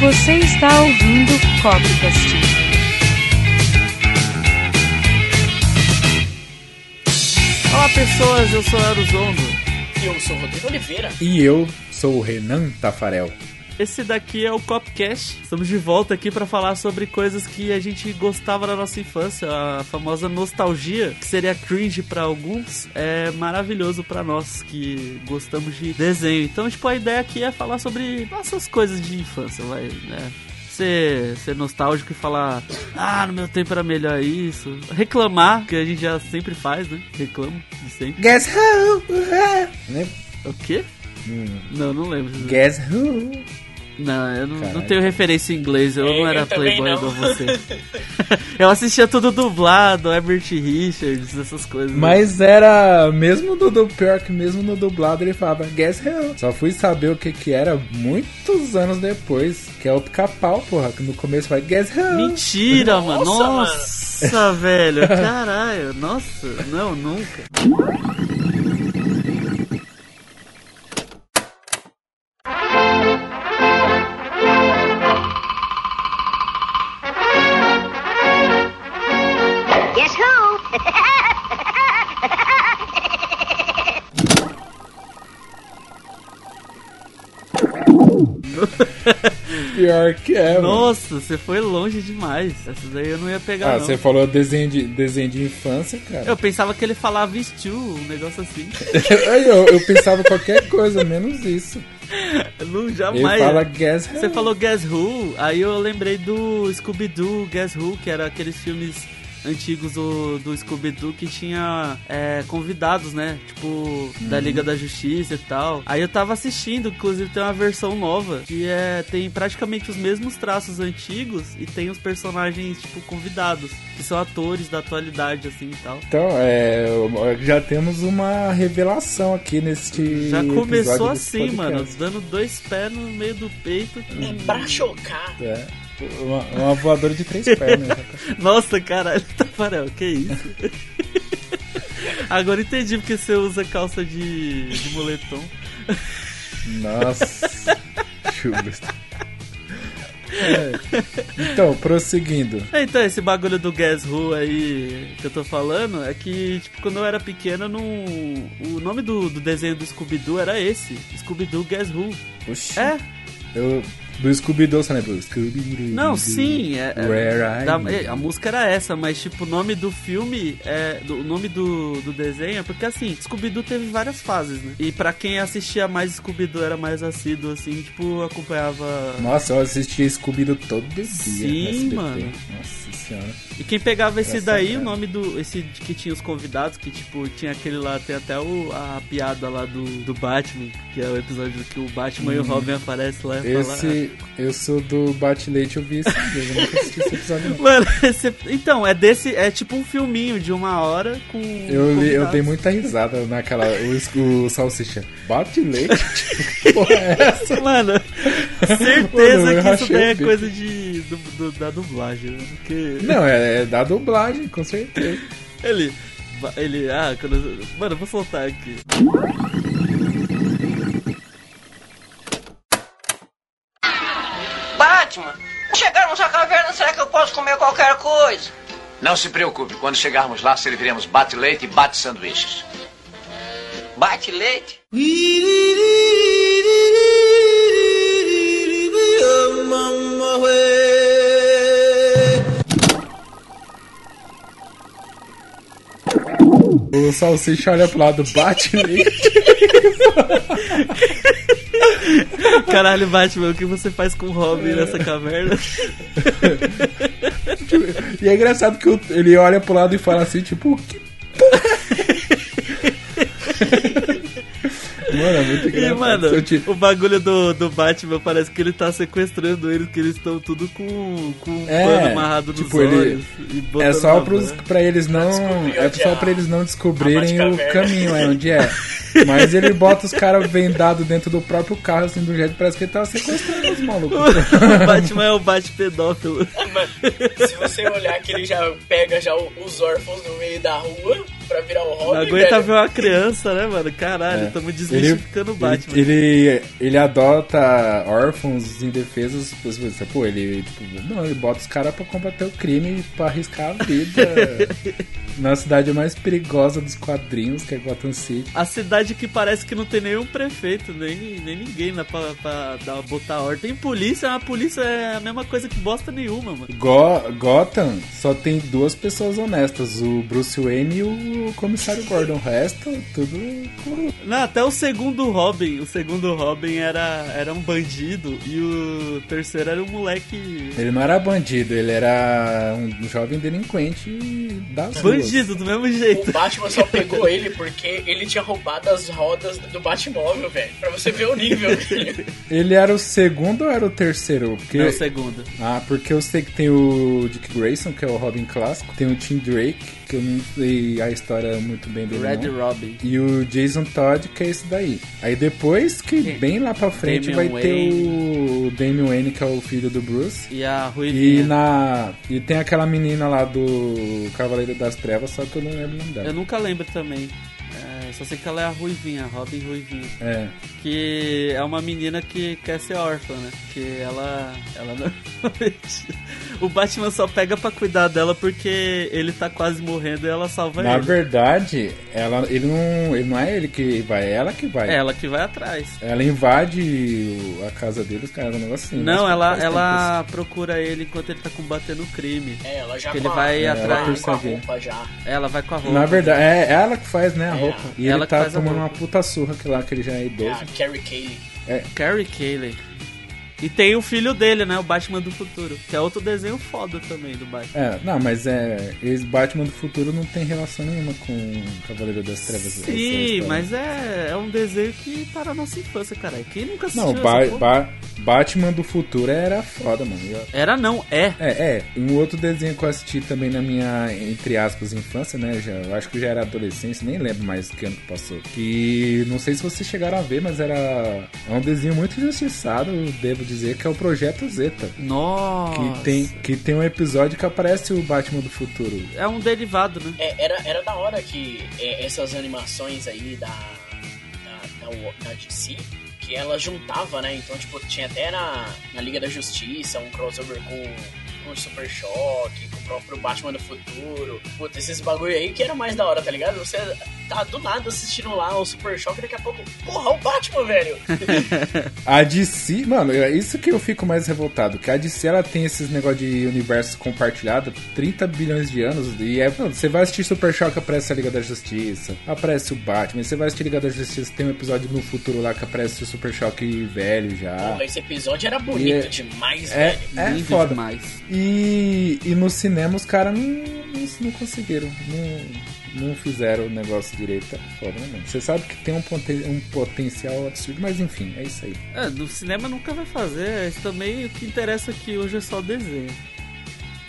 Você está ouvindo Copcast. Olá pessoas, eu sou Aruzondo. E eu sou o Rodrigo Oliveira. E eu sou o Renan Tafarel. Esse daqui é o Copcast. Estamos de volta aqui para falar sobre coisas que a gente gostava na nossa infância, a famosa nostalgia, que seria cringe para alguns, é maravilhoso para nós que gostamos de desenho. Então, tipo, a ideia aqui é falar sobre nossas coisas de infância, vai, né? Ser, ser nostálgico e falar, ah, no meu tempo era melhor isso. Reclamar, que a gente já sempre faz, né? Reclamo de sempre. Guess who? Né? O quê? Hum. Não, não lembro. Guess who? Não, eu não, não tenho referência em inglês, eu É, não era eu playboy não. igual você. eu assistia tudo dublado, Herbert Richards, essas coisas. Mas era, mesmo no do pior que mesmo no dublado ele falava Guess who? Só fui saber o que que era muitos anos depois, que é o pica-pau, porra, que no começo vai Guess who? Mentira, mano. Nossa, Nossa, velho. Caralho. Nossa, não, nunca. Pior que é, mano. Nossa, você foi longe demais. Essa daí eu não ia pegar, Ah, não. você falou desenho de, desenho de infância, cara. Eu pensava que ele falava Steel, um negócio assim. Eu, eu pensava qualquer coisa, menos isso. Não Ele jamais. fala Guess who? Você falou Guess Who, aí eu lembrei do Scooby-Doo Guess Who, que era aqueles filmes antigos do, do Scooby-Doo que tinha é, convidados, né? Tipo, da Liga da Justiça e tal. Aí eu tava assistindo, inclusive tem uma versão nova, que é, tem praticamente os mesmos traços antigos e tem os personagens, tipo, convidados, que são atores da atualidade, assim e tal. Então, é, já temos uma revelação aqui neste Já começou assim, mano, podcast. dando dois pés no meio do peito. É pra chocar. É, uma, uma voadora de três pernas. Nossa, caralho, Tafarel, que isso? Agora entendi porque você usa calça de, de moletom. Nossa. É. Então, prosseguindo. É, Então, esse bagulho do Guess Who aí que eu tô falando é que, tipo, quando eu era pequeno, não... o nome do, do desenho do Scooby-Doo era esse: Scooby-Doo Guess Who. Oxi, É? eu, do Scooby-Doo, você lembra? Scooby-Doo. Não, sim. É, é- Where I da- am. é, a música era essa, mas tipo, o nome do filme, é, do, o nome do, do desenho é porque assim, Scooby-Doo teve várias fases, né? E pra quem assistia mais Scooby-Doo era mais assíduo, assim, tipo, acompanhava. Nossa, eu assistia Scooby-Doo todo dia. Sim, mano. Nossa senhora. E quem pegava esse Engraçado, daí, né? o nome do. Esse que tinha os convidados, que tipo, tinha aquele lá, tem até o, a piada lá do, do Batman, que é o episódio que o Batman e o Robin aparecem lá e falam. Uhum. Eu sou do Bate-Leite, eu vi esse vídeo, eu nunca assisti esse episódio não. Mano, esse- então, é desse. É tipo um filminho de uma hora com. Eu, li- eu dei muita risada naquela. O, o salsicha. Bate-leite? Que porra é essa? Mano, certeza Mano, que isso daí é coisa de, do, do- da dublagem, né? Porque Não, é, é da dublagem, com certeza. ele. Ele. Ah, quando. Mano, eu vou soltar aqui. Batman, chegarmos à caverna, será que eu posso comer qualquer coisa? Não se preocupe, quando chegarmos lá serviremos bate-leite e bate-sanduíches. Bate leite? O salsicha olha pro lado, bate-leite. Caralho, Batman, o que você faz com o Robin nessa caverna? E é engraçado que ele olha pro lado e fala assim, tipo, que porra é Mano, é muito E, engraçado. mano, Se eu te- o bagulho do, do Batman parece que ele tá sequestrando eles, que eles estão tudo com, com um É, pano amarrado nos tipo, ele- olhos. e É só pros, pra eles não. É só é pra eles não descobrirem o Batcaverna. caminho, é onde é. Mas ele bota os caras vendados dentro do próprio carro, assim, do jeito que parece que ele tava sequestrando os malucos. o Batman é o bate-pedófilo. Mano, se você olhar que ele já pega já os órfãos no meio da rua pra virar o Não Robin, aguenta velho. ver uma criança, né, mano? Caralho, É. estamos desmistificando o Batman. Ele, ele, ele adota órfãos indefesos. Você, pô, ele, tipo, não, ele bota os caras pra combater o crime, pra arriscar a vida. na cidade mais perigosa dos quadrinhos, que é Gotham City. A cidade que parece que não tem nenhum prefeito, nem, nem ninguém lá pra, pra dar, botar ordem. Tem polícia, a polícia é a mesma coisa que bosta nenhuma, mano. Go- Gotham só tem duas pessoas honestas, o Bruce Wayne e o comissário Gordon. O resto, tudo. Não, até o segundo Robin, o segundo Robin era, era um bandido e o terceiro era um moleque. Ele não era bandido, ele era um jovem delinquente das ruas. Bandido, do mesmo jeito. O Batman só pegou ele porque ele tinha roubado as rodas do Batmóvel, velho. Pra você ver o nível. Ele era o segundo ou era o terceiro? Porque... Não, o segundo. Ah, porque eu sei que tem o Dick Grayson, que é o Robin clássico, tem o Tim Drake, que eu não sei a história muito bem dele Red não. Robin. E o Jason Todd, que é esse daí. Aí depois que Quem? bem lá pra frente Damian vai ter o Damian Wayne, que é o filho do Bruce. E a E Ruivinha. na e tem aquela menina lá do Cavaleiro das Trevas, só que eu não lembro o nome dela. Eu nunca lembro também. É, só sei que ela é a Ruivinha, a Robin Ruivinha. É. Que é uma menina que quer ser órfã, né? Que ela. Ela normalmente. O Batman só pega pra cuidar dela porque ele tá quase morrendo e ela salva Na ele. verdade, ela ele não, ele não é ele que vai, é ela que vai. É ela que vai atrás. Ela invade o- a casa dele, os caras, um negócio assim. Não, Mas ela, ela procura ele enquanto ele tá combatendo o crime. É, ela já ele a, vai ela atrás. com a roupa já. Ela vai com a roupa. Na verdade, é ela que faz, né, a É, roupa. E ela ele tá a tomando uma puta surra que lá, que ele já é É idoso. a Carrie Cayley. Carrie Cayley. E tem o filho dele, né? O Batman do futuro. Que é outro desenho foda também do Batman. É, não, mas é. Esse Batman do futuro não tem relação nenhuma com Cavaleiro das Trevas. Sim, história. mas é, é um desenho que tá na nossa infância, caralho. Quem nunca assistiu Não, ba? Ba- Batman do futuro era foda, mano. Eu- Era não, é. É, é. Um outro desenho que eu assisti também na minha, entre aspas, infância, né? Já, eu acho que já era adolescência, nem lembro mais que ano que passou. Que não sei se vocês chegaram a ver, mas era. É um desenho muito injustiçado, eu devo dizer, que é o Projeto Zeta. Nossa. Que tem, que tem um episódio que aparece o Batman do futuro. É um derivado, né? É, era, era da hora que é, essas animações aí da, da, da, da DC, que ela juntava, né? Então, tipo, tinha até na, na Liga da Justiça um crossover com, com o Super Choque, próprio Batman do Futuro. Puta, esses bagulho aí que era mais da hora, tá ligado? Você tá do nada assistindo lá o Super Choque, daqui a pouco, porra, o Batman, velho! A DC, mano, é isso que eu fico mais revoltado. Que a DC ela tem esses negócios de universo compartilhado 30 bilhões de anos. E é, mano, você vai assistir Super Choque, aparece a Liga da Justiça, aparece o Batman. Você vai assistir Liga da Justiça, tem um episódio no futuro lá que aparece o Super Choque velho já. Porra, esse episódio era bonito E é- demais, É, velho. é Lindo foda. demais. E, e no cinema os caras não, não, não conseguiram. Não, não fizeram o negócio direito. É foda, né? Você sabe que tem um, poten- um potencial absurdo, mas enfim, é isso aí. É, no cinema nunca vai fazer. Isso também o que interessa aqui hoje é só desenho.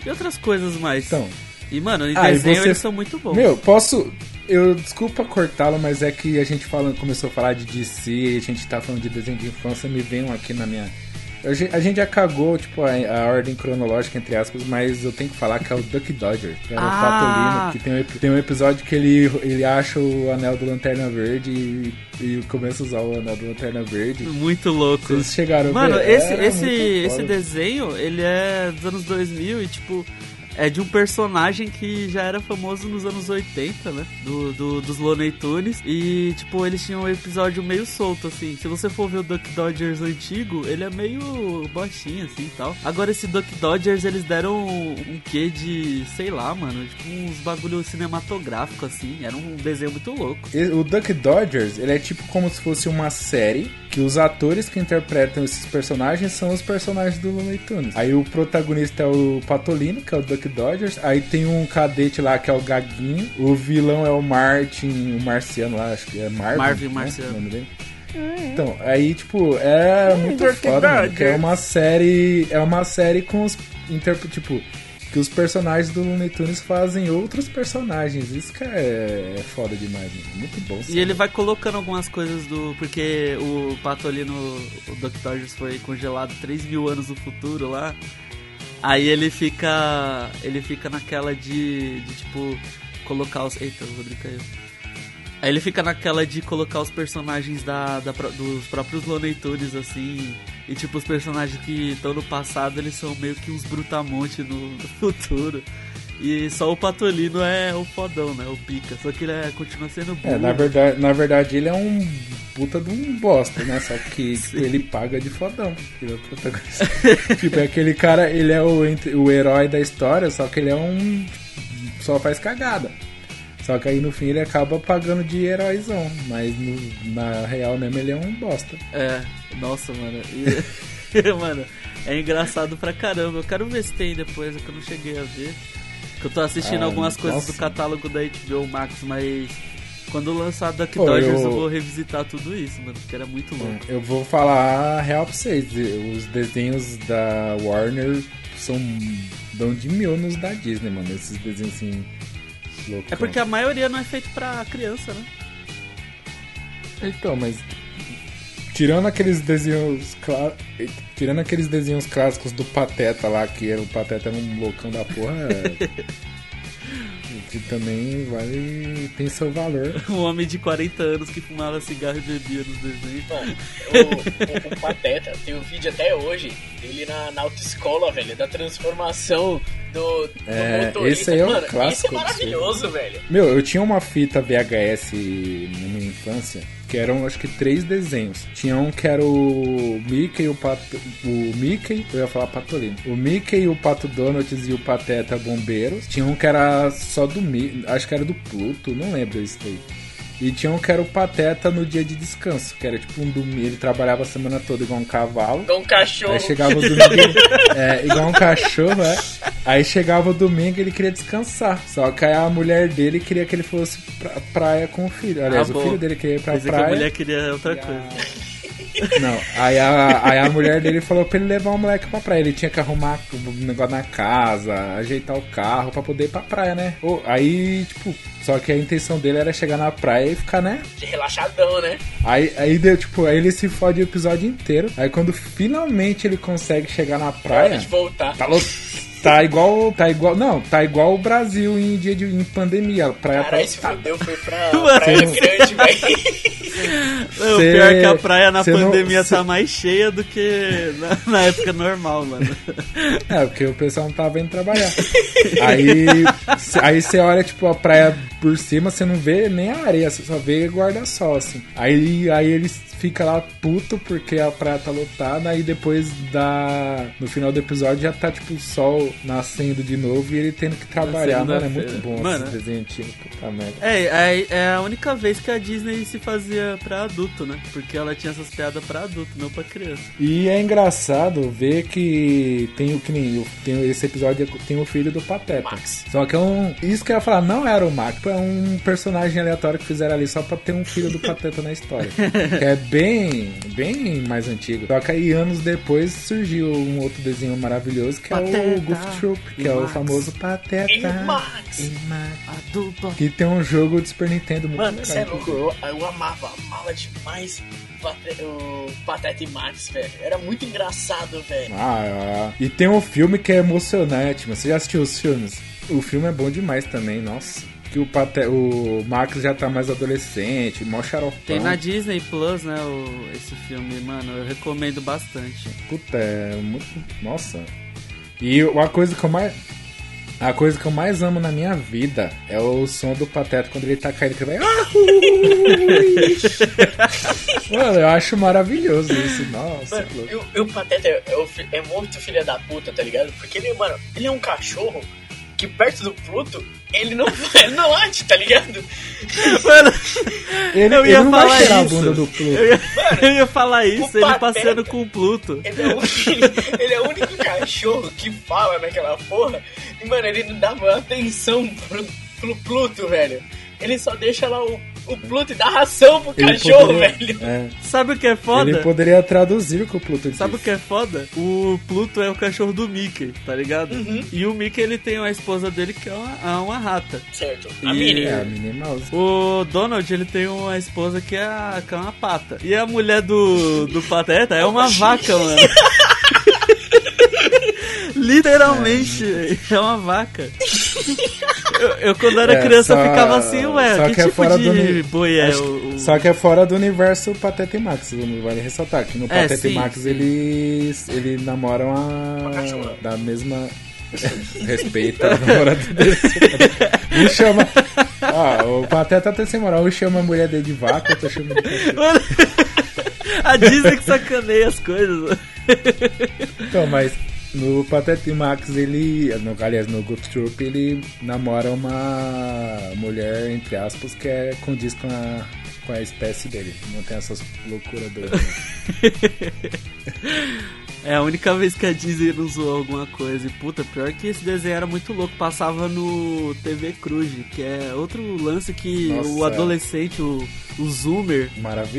E outras coisas mais. Então, E, mano, em Ah, desenho você- eles são muito bons. Meu, posso. Eu desculpa cortá-lo, mas é que a gente falando, começou a falar de DC, a gente tá falando de desenho de infância, me um aqui na minha. A gen- a gente já cagou, tipo, a, a ordem cronológica, entre aspas, mas eu tenho que falar que é o Duck Dodger, que era o Ah! Patolino, que tem um, tem um episódio que ele, ele acha o anel do Lanterna Verde e, e começa a usar o anel do Lanterna Verde. Muito louco. Vocês chegaram a Mano, ver? esse, Era esse, esse desenho, ele é dos anos 2000 e, tipo, é de um personagem que já era famoso nos anos 80, né? Do, do- dos Looney Tunes. E, tipo, eles tinham um episódio meio solto, assim. Se você for ver o Duck Dodgers antigo, ele é meio bostinho, assim, tal. Agora, esse Duck Dodgers, eles deram um, um quê de, sei lá, mano, tipo, uns bagulho cinematográfico, assim. Era um desenho muito louco. O Duck Dodgers, ele é tipo como se fosse uma série que os atores que interpretam esses personagens são os personagens do Looney Tunes. Aí o protagonista é o Patolino, que é o Duck Dodgers. Aí tem um cadete lá que é o Gaguinho. O vilão é o Martin, o Marciano lá, acho que é Marvin. Marvin né, Marciano. o nome dele. Então, aí, tipo, é muito Duck foda, mano, que é uma série. É uma série com os. Tipo, que os personagens do Looney Tunes fazem outros personagens. Isso que é, é foda demais, mano. Muito bom. E ele vai colocando algumas coisas do. Porque o Patolino, o Dr. Dodgers foi congelado 3 mil anos no futuro lá. Aí ele fica. Ele fica naquela de. de tipo. Colocar os. Eita, o Rodrigo caiu. Aí ele fica naquela de colocar os personagens da, da dos próprios Looney Tunes, assim. E tipo, os personagens que estão no passado, eles são meio que uns brutamonte no, no futuro. E só o Patolino é o fodão, né? O pica. Só que ele é- continua sendo burro. É, na verdade, na verdade ele é um puta de um bosta, né? Só que tipo, ele paga de fodão. Ele é o protagonista. tipo, é aquele cara, ele é o, o herói da história, só que ele é um. só faz cagada. Só que aí no fim ele acaba pagando de heróizão. Mas no- na real mesmo ele é um bosta. É, nossa, mano. E- mano, é engraçado pra caramba. Eu quero ver se tem depois, é que eu não cheguei a ver. Que eu tô assistindo Ah, algumas coisas nossa. do catálogo da HBO Max, mas quando lançar Duck Pô, Dodgers eu- eu vou revisitar tudo isso, mano, porque era muito louco. Eu vou falar a real pra vocês. Os desenhos da Warner são. dão de mil nos da Disney, mano. Esses desenhos assim. loucos. É porque a maioria não é feito pra criança, né? Então, mas. Tirando aqueles desenhos. Tirando aqueles desenhos clássicos do Pateta lá, que era o Pateta era um loucão da porra. é- que também vale. tem seu valor. Um homem de 40 anos que fumava cigarro e bebia nos desenhos. Bom, o, o, o Pateta tem um vídeo até hoje dele na, na autoescola, velho, da transformação do, do É, motorista. esse aí é um Mano, clássico Isso é maravilhoso, velho. Meu, eu tinha uma fita VHS na minha infância que eram acho que três desenhos. Tinha um que era o Mickey o Pato. O Mickey, eu ia falar Patolino. O Mickey o Pato Donuts e o Pateta Bombeiros. Tinha um que era só do Mickey, acho que era do Pluto, não lembro isso daí. E tinha um que era o Pateta no dia de descanso, que era tipo um domingo. Ele trabalhava a semana toda igual um cavalo. Igual um cachorro. Aí chegava o domingo, é, igual um cachorro, é. Aí chegava o domingo e ele queria descansar. Só que aí a mulher dele queria que ele fosse pra praia com o filho. Aliás, Ah, o filho dele queria ir pra Pensei que a praia. mulher queria outra coisa. Não, aí a, aí a mulher dele falou pra ele levar o moleque pra praia. Ele tinha que arrumar o negócio na casa, ajeitar o carro pra poder ir pra praia, né? Aí, tipo, só que a intenção dele era chegar na praia e ficar, né? Relaxadão, né? Aí, aí deu, tipo, aí ele se fode o episódio inteiro. Aí quando finalmente ele consegue chegar na praia. de voltar. Tá, lo- tá igual. Tá igual. Não, tá igual o Brasil em dia de em pandemia. A praia tá Caralho, se lotada. fudeu, foi pra Mano. Praia Grande, velho. O Cê- pior é que a praia na cê não- pandemia cê- tá mais cheia do que na, na época normal, mano. É, porque o pessoal não tava indo trabalhar. aí aí você olha, tipo, a praia por cima, você não vê nem a areia, você só vê guarda-sol, assim. Aí, aí eles fica lá puto porque a praia tá lotada, aí depois da. No final do episódio já tá, tipo, o sol nascendo de novo e ele tendo que trabalhar. Mano, é muito bom Mano, esse desenho antigo, puta merda. É, é, é a única vez que a Disney se fazia pra adulto, né? Porque ela tinha essas piadas pra adulto, não pra criança. E é engraçado ver que tem o que nem o- tem esse episódio tem o filho do Pateta. Max. Só que é um isso que eu ia falar, não era o Max, é um personagem aleatório que fizeram ali só pra ter um filho do Pateta na história. Que é bem bem mais antigo. Só que aí anos depois surgiu um outro desenho maravilhoso que é o Pateta Goof Troop, que e é o famoso Pateta E Max. e Max. A dupla. Que tem um jogo de Super Nintendo muito Mano, legal. você é louco, eu, eu amava, amava demais o Pate- o Pateta e Max, velho. Era muito engraçado, velho. Ah, e tem um filme que é emocionante, mas você já assistiu os filmes? O filme é bom demais também, nossa. Que o, Pate... o Max já tá mais adolescente, mó xaropão. Tem na Disney Plus, né, o, esse filme, mano, eu recomendo bastante. Puta, é muito. Nossa. E uma coisa que eu mais. A coisa que eu mais amo na minha vida é o som do Pateta quando ele tá caindo, que vai. "Ah, ui". Mano, eu acho maravilhoso isso. Nossa. Mano, e o- e o Pateta é, é é muito filha da puta, tá ligado? Porque ele, mano, ele é um cachorro que perto do Pluto, ele não, ele não late, tá ligado? Mano, Ele, eu ele ia não falar isso. a bunda do Pluto. eu ia, eu ia falar isso, ele Pateta- passeando com o Pluto. Ele é, o, ele é o único cachorro que fala naquela porra. E, mano, ele não dava atenção pro, pro Pluto, velho. Ele só deixa lá o o Pluto dá ração pro Ele cachorro, poderia- velho. é, Sabe o que é foda? ele poderia traduzir o que o Pluto disse. Sabe o que é foda? O Pluto é o cachorro do Mickey, tá ligado? Uhum. E o Mickey ele tem uma esposa dele que é uma, é uma rata. Certo. A E- Minnie. É, a Minnie Mouse. O Donald ele tem uma esposa que é, a, que é uma pata. E a mulher do, do Pateta é uma vaca, mano. Literalmente, velho, é uma vaca. Eu, eu, quando era É, criança só- ficava assim, ué, só que, que é tipo fora de do boi é o, o- Só que é fora do universo Pateta e Max, vale ressaltar que no É, Pateta sim, e Max sim. eles, eles namoram a. da mesma. Respeita a namorada deles. Um chama. Ah, o Pateta tem sem moral, um chama a mulher dele de vaca, outro chama de. Mano, a Disney que sacaneia as coisas. Então, mas no Pateta e Max ele. No, aliás, no Good Troop ele namora uma mulher, entre aspas, que é condiz com a, com a espécie dele. Não tem essas loucuras não. É a única vez que a Disney não zoou alguma coisa. E puta, pior que esse desenho era muito louco. Passava no TV Cruz, que é outro lance que Nossa, o adolescente, o, o Zoomer,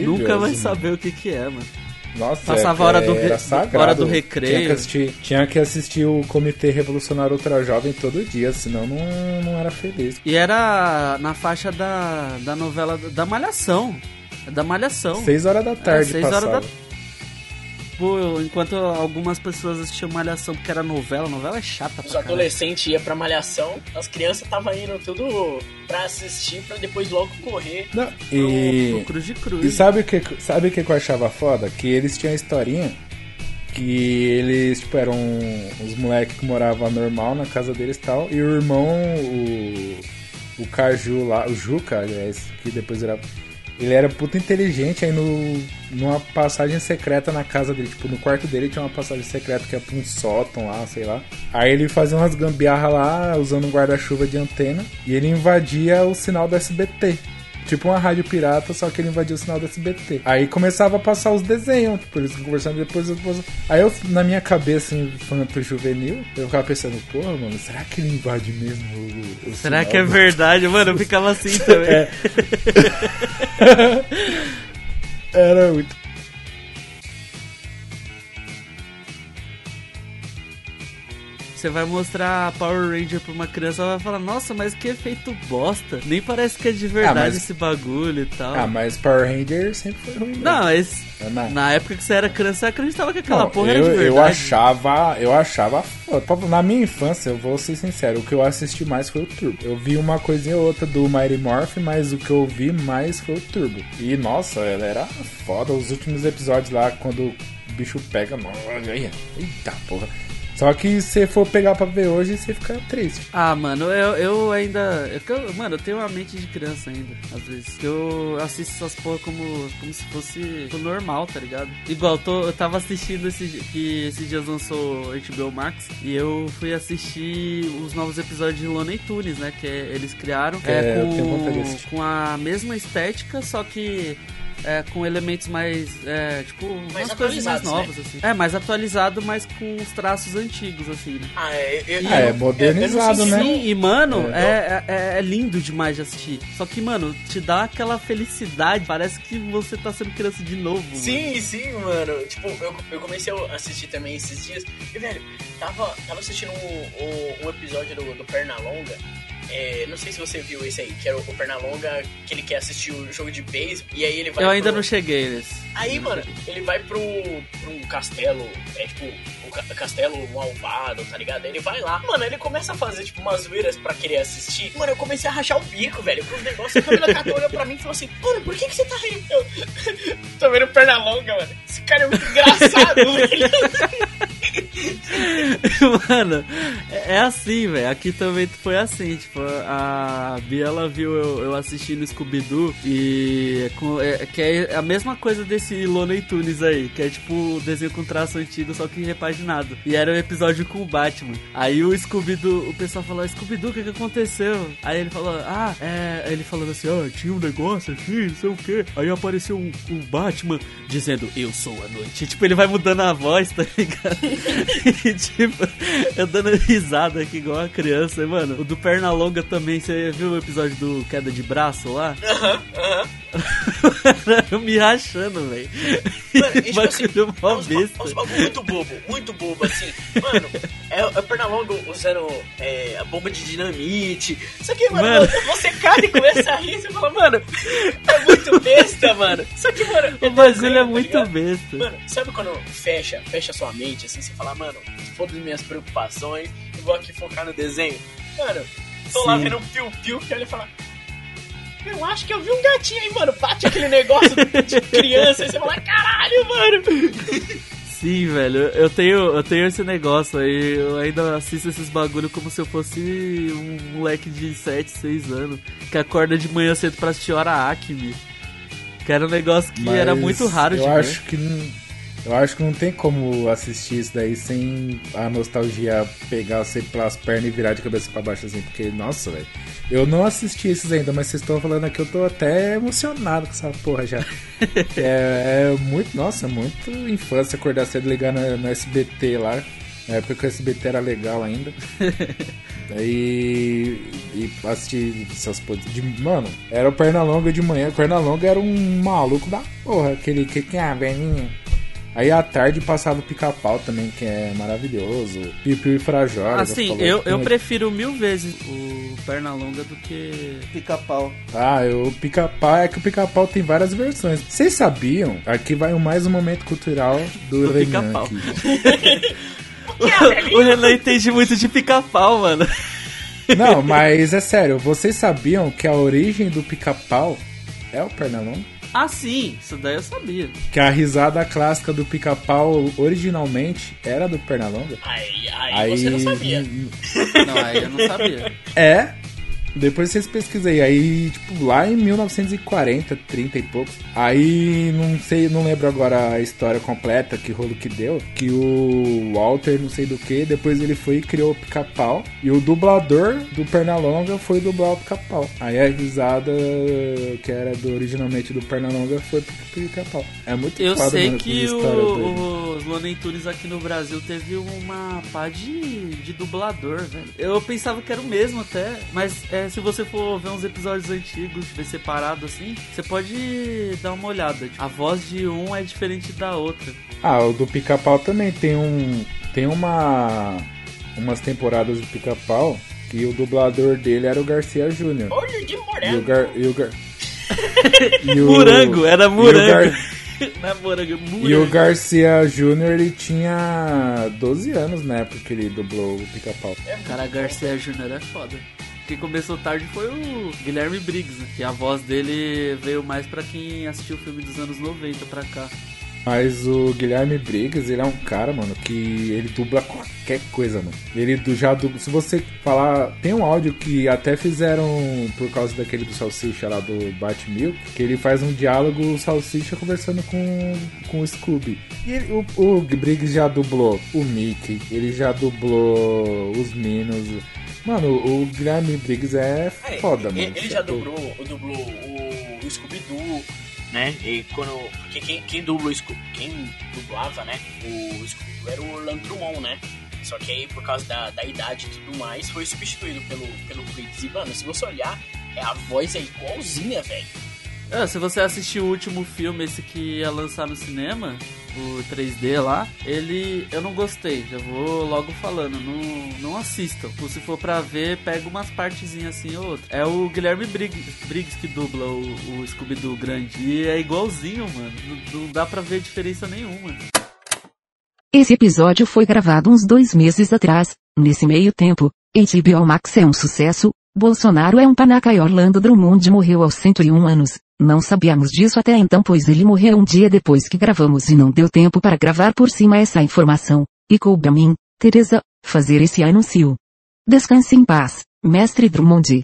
nunca vai saber o que que é, mano. Nossa, Passava é, hora do era re- sagrado. hora do recreio. Tinha que, assistir, tinha que assistir o Comitê Revolucionário Ultra Jovem todo dia, senão não, não era feliz. E era na faixa da, da novela da Malhação. Da Malhação. Seis horas da tarde É, seis horas passava. da- Pô, enquanto algumas pessoas assistiam Malhação porque era novela, novela é chata Os adolescentes iam pra malhação, as crianças estavam indo tudo pra assistir, pra depois logo correr. Não, e, pro Cruz de Cruz. e sabe o que sabe o que eu achava foda? Que eles tinham a historinha que eles, tipo, eram os moleques que moravam normal na casa deles e tal, e o irmão, o, o Caju lá, o Juca, aliás, que depois era. Ele era puta inteligente, aí no, numa passagem secreta na casa dele, tipo, no quarto dele tinha uma passagem secreta que é pra um sótão lá, sei lá. Aí ele fazia umas gambiarra lá, usando um guarda-chuva de antena, e ele invadia o sinal do SBT. Tipo uma rádio pirata, só que ele invadia o sinal do SBT. Aí começava a passar os desenhos, tipo, eles conversando depois, depois. Aí eu, na minha cabeça, infanto juvenil, eu ficava pensando, porra, mano, será que ele invade mesmo o, o Será sinal que é verdade? Mano, eu ficava assim também. É. Era muito. Você vai mostrar Power Ranger pra uma criança, ela vai falar, nossa, mas que efeito bosta. Nem parece que é de verdade mas- esse bagulho e tal. Ah, mas Power Ranger sempre foi ruim. né? Não, mas É, não. na época que você era criança, você acreditava que aquela Não, porra eu, era de verdade. eu achava, eu achava foda. Na minha infância, eu vou ser sincero, o que eu assisti mais foi o Turbo. Eu vi uma coisinha ou outra do Mighty Morph, mas o que eu vi mais foi o Turbo. E nossa, ela era foda. Os últimos episódios lá, quando o bicho pega, eita porra. Só que se for pegar pra ver hoje, você fica triste. Ah, mano, eu, eu ainda. eu- eu- mano, eu tenho uma mente de criança ainda, às vezes. Eu assisto essas porra como, como se fosse tipo, normal, tá ligado? Igual, tô, eu tava assistindo esse, que esses dias lançou HBO Max e eu fui assistir os novos episódios de Looney Tunes, né? Que é- eles criaram É, é, eu com, com a mesma estética, só que. É, com elementos mais, é, tipo, umas coisas mais atualizados, né? novas, assim. É, mais atualizado, mas com os traços antigos, assim, né? Ah, é, eu, Ah, é modernizado, né? Sim, e mano, É. é. É, é lindo demais de assistir. Só que, mano, te dá aquela felicidade. Parece que você tá sendo criança de novo. mano. Sim, sim, mano. Tipo, eu, eu comecei a assistir também esses dias. E, velho, tava, tava assistindo um, um, um episódio do, do Pernalonga. É, não sei se você viu esse aí, que era o, Pernalonga, que ele quer assistir o jogo de beisebol. E aí ele vai. Eu ainda pro- não cheguei nesse. Aí, mano, ele vai pro, pro um castelo, é tipo, castelo malvado, tá ligado? Ele vai lá, mano, ele começa a fazer, tipo, umas zoeiras pra querer assistir. Mano, eu comecei a rachar o bico, velho, com os negócios. A Camila Cato olhou pra mim e falou assim, mano, por que que você tá rindo? Eu, tô vendo perna longa, mano. Esse cara é muito engraçado, velho. Mano, é é assim, velho. Aqui também foi assim. Tipo, a Bia ela viu eu, eu assistindo Scooby-Doo e. é com- é- que é a mesma coisa desse Looney Tunes aí, que é tipo desenho com traço antigo, só que repaginado. E era um episódio com o Batman. Aí o Scooby-Doo, o pessoal falou: Scooby-Doo, o que, que aconteceu? Aí ele falou: Ah, é. Ele falando assim: Ó, tinha um negócio aqui, não sei o que. Aí apareceu um Batman dizendo: Eu sou a noite. Tipo, ele vai mudando a voz, tá ligado? E, tipo, eu dando risada aqui igual uma criança. E, mano, o do Pernalonga também, você viu o episódio do Queda de Braço lá? Aham, aham. eu me rachando, velho. Mano, e, tipo assim, é mó uns, ba- besta. uns bagulho muito bobo, muito bobo, assim. Mano, é, é o Pernalonga usando é, a bomba de dinamite. Só que, mano, Mano. você cara e começa a rir, você fala, mano, é muito besta, mano. Só que, mano, O bagulho é tá muito ligado? besta. Mano, sabe quando fecha, fecha sua mente, assim, você fala, mano, foda as minhas preocupações, eu vou aqui focar no desenho. Mano, tô lá Sim. vendo um piu-piu que olha e fala. Eu acho que eu vi um gatinho aí, mano. Bate aquele negócio de criança e você fala, caralho, mano. Sim, velho, eu tenho, eu tenho esse negócio aí, eu ainda assisto esses bagulho como se eu fosse um moleque de 7, 6 anos, que acorda de manhã cedo pra assistir Hora Acme. Que era um negócio que era Mas muito raro eu de acho ver. que eu acho que não tem como assistir isso daí sem a nostalgia pegar você pelas pernas e virar de cabeça pra baixo assim, porque nossa, velho. Eu não assisti esses ainda, mas vocês estão falando aqui, eu tô até emocionado com essa porra já. é, é muito, nossa, muito infância acordar cedo e ligar no, no SBT lá. Na época que o SBT era legal ainda. Aí. E assistir essas coisas. De, mano, era o Pernalonga de manhã. O Pernalonga era um maluco da porra. Aquele que tinha a velhinha. Aí à tarde passava o pica-pau também, que é maravilhoso. Piu e Frajola. Assim, eu, eu prefiro mil vezes o Pernalonga do que Pica-Pau. Ah, o pica-pau é que o pica-pau tem várias versões. Vocês sabiam? Aqui vai mais um momento cultural do, Do Renan pica-pau. aqui. o Renan entende muito de Pica-Pau, mano. Não, mas é sério, vocês sabiam que a origem do pica-pau é o Pernalonga? Ah, sim, isso daí eu sabia. Que a risada clássica do pica-pau originalmente era do Pernalonga? Aí, aí, você não sabia. Não, aí eu não sabia. É. Depois vocês pesquisem aí, tipo, lá em 1940, 30 e poucos. Aí não sei, não lembro agora a história completa, que rolo que deu. Que o Walter, não sei do que, depois ele foi e criou o pica-pau. E o dublador do Pernalonga foi dublar o pica-pau. Aí a risada que era do, originalmente do Pernalonga foi pro pica-pau. É muito Eu sei que doidas. o, os Looney Tunes aqui no Brasil teve uma pá de, de dublador, velho. Eu pensava que era o mesmo até, mas é, se você for ver uns episódios antigos, ver separado assim, você pode dar uma olhada. A voz de um é diferente da outra. Ah, o do Pica-Pau também tem um. Tem uma. Umas temporadas do Pica-Pau que o dublador dele era o Garcia Júnior. Olho de E o morango. Gar. E o Gar... e o- Murango, era e o murango. Gar- Não é morango, murango. E o Garcia Júnior, ele tinha 12 anos na época que ele dublou o Pica-Pau. Cara, Garcia Júnior é foda. Quem começou tarde foi o Guilherme Briggs, né? Que a voz dele veio mais pra quem assistiu o filme dos anos 90 pra cá. Mas o Guilherme Briggs, ele é um cara, mano, que ele dubla qualquer coisa, mano. Ele já dubla. Se você falar. Tem um áudio que até fizeram por causa daquele do Salsicha lá do Bat Milk, que ele faz um diálogo o Salsicha conversando com, com o Scooby. E ele- o, o Briggs já dublou o Mickey, ele já dublou os Minos. Mano, o Guilherme Briggs é É, foda, ele, mano. ele Cê já é dublou, dublou o, o Scooby-Doo, né? E quando. Porque quem, quem dublou o Scoo- quem dublava, né? O Scooby-Doo era o Orlando Drummond, né? Só que aí, por causa da, da idade e tudo mais, foi substituído pelo, pelo. E, mano, se você olhar, é, a voz é igualzinha, velho. Ah, se você assistir o último filme, esse que ia lançar no cinema, o 3D lá, ele. Eu não gostei, já vou logo falando. Não, não assistam. Se for pra ver, pega umas partezinhas assim ou outra. É o Guilherme Briggs, Briggs que dubla o, o Scooby-Doo grande. E é igualzinho, mano. Não, não dá pra ver diferença nenhuma. Esse episódio foi gravado uns dois meses atrás. Nesse meio tempo, HBO Max é um sucesso. Bolsonaro é um panaca e Orlando Drummond morreu aos 101 anos. Não sabíamos disso até então pois ele morreu um dia depois que gravamos e não deu tempo para gravar por cima essa informação. E coube a mim, Teresa, fazer esse anúncio. Descanse em paz, mestre Drummond.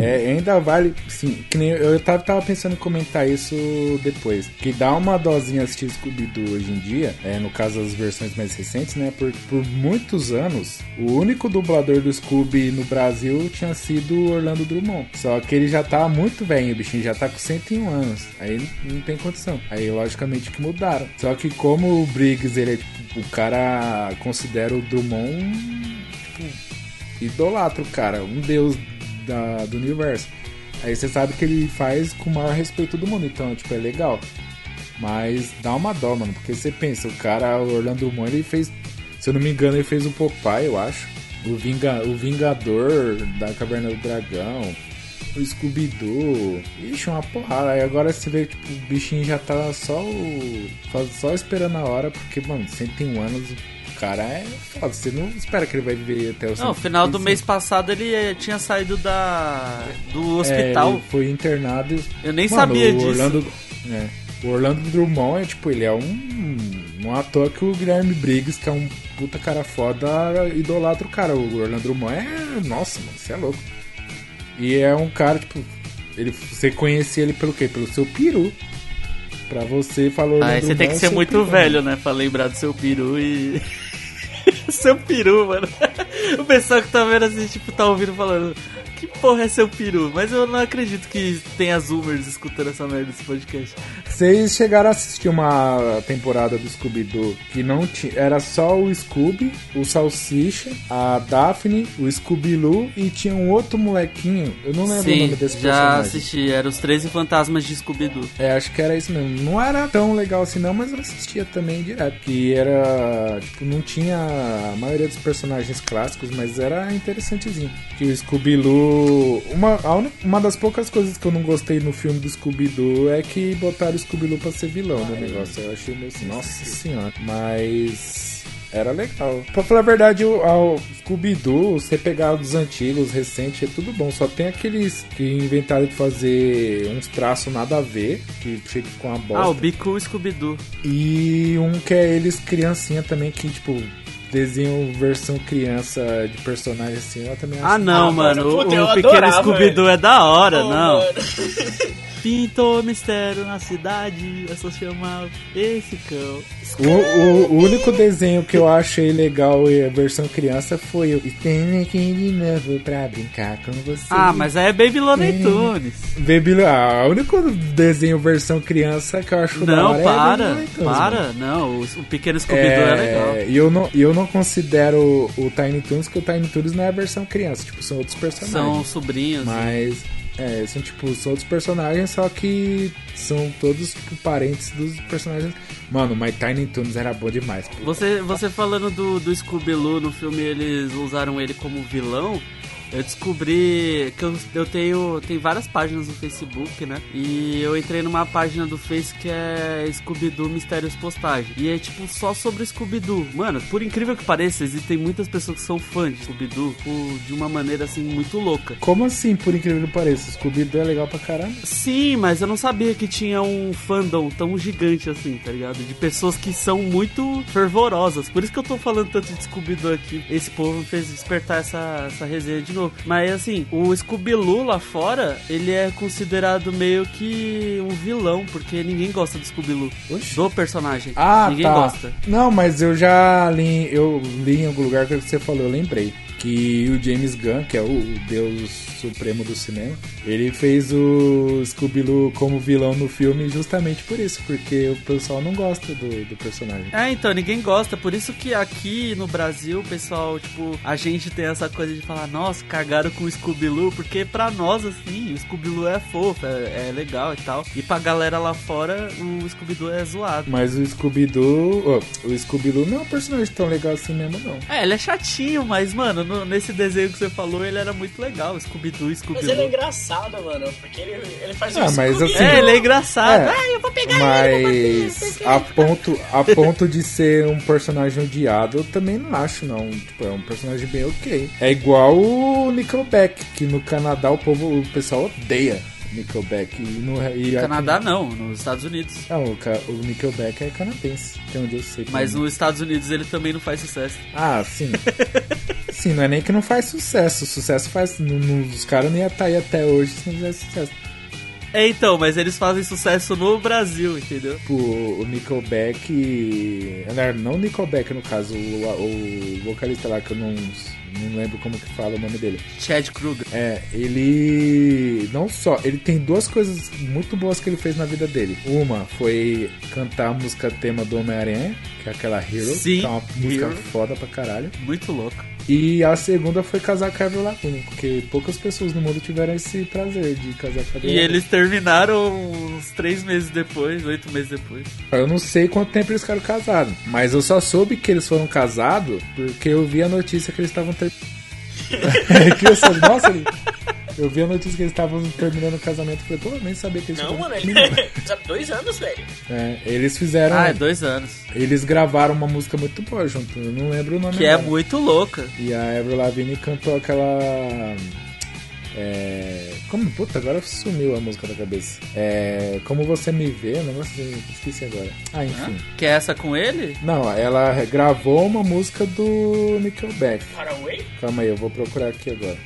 É, ainda vale, sim, que nem eu tava, tava pensando em comentar isso depois. Que dá uma dosinha assistir Scooby-Doo hoje em dia, é, no caso das versões mais recentes, né? Por, por muitos anos, o único dublador do Scooby no Brasil tinha sido Orlando Drummond. Só que ele já tá muito velho, o bichinho já tá com 101 anos. Aí não tem condição. Aí, logicamente, que mudaram. Só que como o Briggs, ele é tipo, o cara considera o Drummond, tipo, cara, um deus da, do universo. Aí você sabe que ele faz com o maior respeito do mundo, então, tipo, é legal. Mas dá uma dó, mano, porque você pensa, o cara, o Orlando Drummond, ele fez, se eu não me engano, ele fez o Popeye, eu acho. O, Vinga, o Vingador da Caverna do Dragão, o Scooby-Doo. Ixi, uma porrada. Aí agora você vê que tipo, o bichinho já tá só, o, só esperando a hora, porque, mano, 101 anos, cara é foda. Você não espera que ele vai viver até o Não, no final do mês passado ele eh, tinha saído da do É, hospital. ele foi internado. Eu nem Mano, sabia disso. Orlando, é, o Orlando Drummond é tipo, ele é um, um ator que o Guilherme Briggs, que é um puta cara foda, idolatra o cara. O Orlando Drummond é. Nossa, mano, você é louco. E é um cara, tipo, ele, você conhecia ele pelo quê? Pelo seu peru. Pra você Orlando Aí você tem que é ser seu muito peru. velho, né? Pra lembrar do seu peru e. seu peru, mano. O pessoal que tá vendo assim, tipo, tá ouvindo falando. Que porra é seu peru? Mas eu não acredito que tenha zoomers escutando essa merda desse podcast. Vocês chegaram a assistir uma temporada do Scooby-Doo que não tinha. Era só o Scooby, o Salsicha, a Daphne, o Scooby-Loo e tinha um outro molequinho. Eu não lembro o Sim, nome desse já personagem. assisti. Era os 13 fantasmas de Scooby-Doo. É, acho que era isso mesmo. Não era tão legal assim não, mas eu assistia também direto. Que era. Tipo, não tinha a maioria dos personagens clássicos, mas era interessantezinho. Que o Uma, a uni- uma das poucas coisas que eu não gostei no filme do Scooby-Doo é que botaram o Scooby-Doo pra ser vilão no negócio. Eu achei meio assim, nossa senhora. Mas. Era legal. Pra falar a verdade, o, ao Scooby-Doo, você pegar dos antigos, recentes, é tudo bom. Só tem aqueles que inventaram de fazer uns traços nada a ver, que chega com uma bosta. Ah, o Bicu Scooby-Doo. E um que é eles criancinha também, que tipo, desenham versão criança de personagem assim, eu também acho. Ah, não, Ah, mano. mano, o o pequeno Scooby-Doo é da hora, Pô, não. mano. Pintou mistério na cidade, é só chamar esse cão. O, o- o único desenho que eu achei legal e a versão criança foi o Tem aqui de novo pra brincar com você. Ah, mas aí é Baby Looney. Tunes. Baby, ah, o único desenho versão criança que eu acho da Não, hora é para, Looney Tunes, mano. para. Não, o, o pequeno Scooby-Doo é, legal. E eu não, eu não considero o Tiny Toons, que o Tiny Toons não é a versão criança, tipo, são outros personagens. São sobrinhos. Mas, é, são tipo, são outros personagens, só que são todos parentes dos personagens. Mano, mas Tiny Toons era bom demais. Você, você falando do, do Scooby-Doo no filme, eles usaram ele como vilão. Eu descobri que eu, eu tenho tem várias páginas no Facebook, né? E eu entrei numa página do Face que é Scooby-Doo Mistérios Postagem. E é tipo só sobre Scooby-Doo. Mano, por incrível que pareça, existem muitas pessoas que são fãs de Scooby-Doo tipo, de uma maneira assim muito louca. Como assim, por incrível que pareça? Scooby-Doo é legal pra caramba. Sim, mas eu não sabia que tinha um fandom tão gigante assim, tá ligado? De pessoas que são muito fervorosas. Por isso que eu tô falando tanto de Scooby-Doo aqui. Esse povo me fez despertar essa, essa resenha de novo. Mas assim, o Scooby-Doo lá fora, ele é considerado meio que um vilão, porque ninguém gosta do Scooby-Doo. Oxi. Do personagem. Ah, ninguém tá. gosta. Não, mas eu já li, eu li em algum lugar que você falou, eu lembrei. Que o James Gunn, que é o, deus supremo do cinema, ele fez o Scooby-Doo como vilão no filme justamente por isso, porque o pessoal não gosta do, do personagem. É, então, ninguém gosta. Por isso que aqui no Brasil, o pessoal, tipo, a gente tem essa coisa de falar, nossa, cagaram com o Scooby-Doo, porque pra nós, assim, o Scooby-Doo é fofo, é, é legal e tal. E pra galera lá fora, o Scooby-Doo é zoado. Mas o Scooby-Doo, ó, o Scooby-Doo não é um personagem tão legal assim mesmo, não. É, ele é chatinho, mas, mano, no- nesse desenho que você falou, ele era muito legal. Scooby-Doo, Mas ele é engraçado, mano, porque ele, ele faz Ah, um mas Scooby- assim- É, ele é engraçado. É. Ah, eu vou pegar ele, Mas a ponto, a ponto de ser um personagem odiado, eu também não acho, não. Tipo, é um personagem bem ok. É igual o Nickelback, que no Canadá o povo, o pessoal odeia Nickelback. E no e No aqui- Canadá não, nos Estados Unidos. Não, o, o Nickelback é canadense, até onde eu sei. Mas também. nos Estados Unidos ele também não faz sucesso. Ah, sim. Assim, não é nem que não faz sucesso. O sucesso faz. não- não- os caras não iam estar aí até hoje se não fizesse sucesso. É, então, mas eles fazem sucesso no Brasil, entendeu? Tipo, o Nickelback. Não, não o Nickelback no caso, o, o vocalista lá que eu não, não lembro como que fala o nome dele. Chad Kruger. É, ele. Não só. Ele tem duas coisas muito boas que ele fez na vida dele. Uma foi cantar a música tema do Homem-Aranha, que é aquela Hero. Sim, que é uma música Hero. foda pra caralho. Muito louco. E a segunda foi casar com a Avril Lavigne, porque poucas pessoas no mundo tiveram esse prazer de casar com a Avril E eles terminaram uns três meses depois, oito meses depois. Eu não sei quanto tempo eles ficaram casados, mas eu só soube que eles foram casados porque eu vi a notícia que eles estavam ter... que eu só... Nossa, ele- eu vi a notícia que eles estavam terminando o casamento. Falei, pô, eu nem sabia que eles Não, mano, ele sabe dois anos, velho. É, eles fizeram. Ah, é dois anos. Eles gravaram uma música muito boa junto. Eu não lembro o nome Que é muito louca. E a Avril Lavigne cantou aquela. É. Como. Puta, agora sumiu a música da cabeça. É. Como você me vê, negócio assim, esqueci agora. Ah, enfim. Que é essa com ele? Não, ela gravou uma música do Nickelback. Faraway? Calma aí, eu vou procurar aqui agora.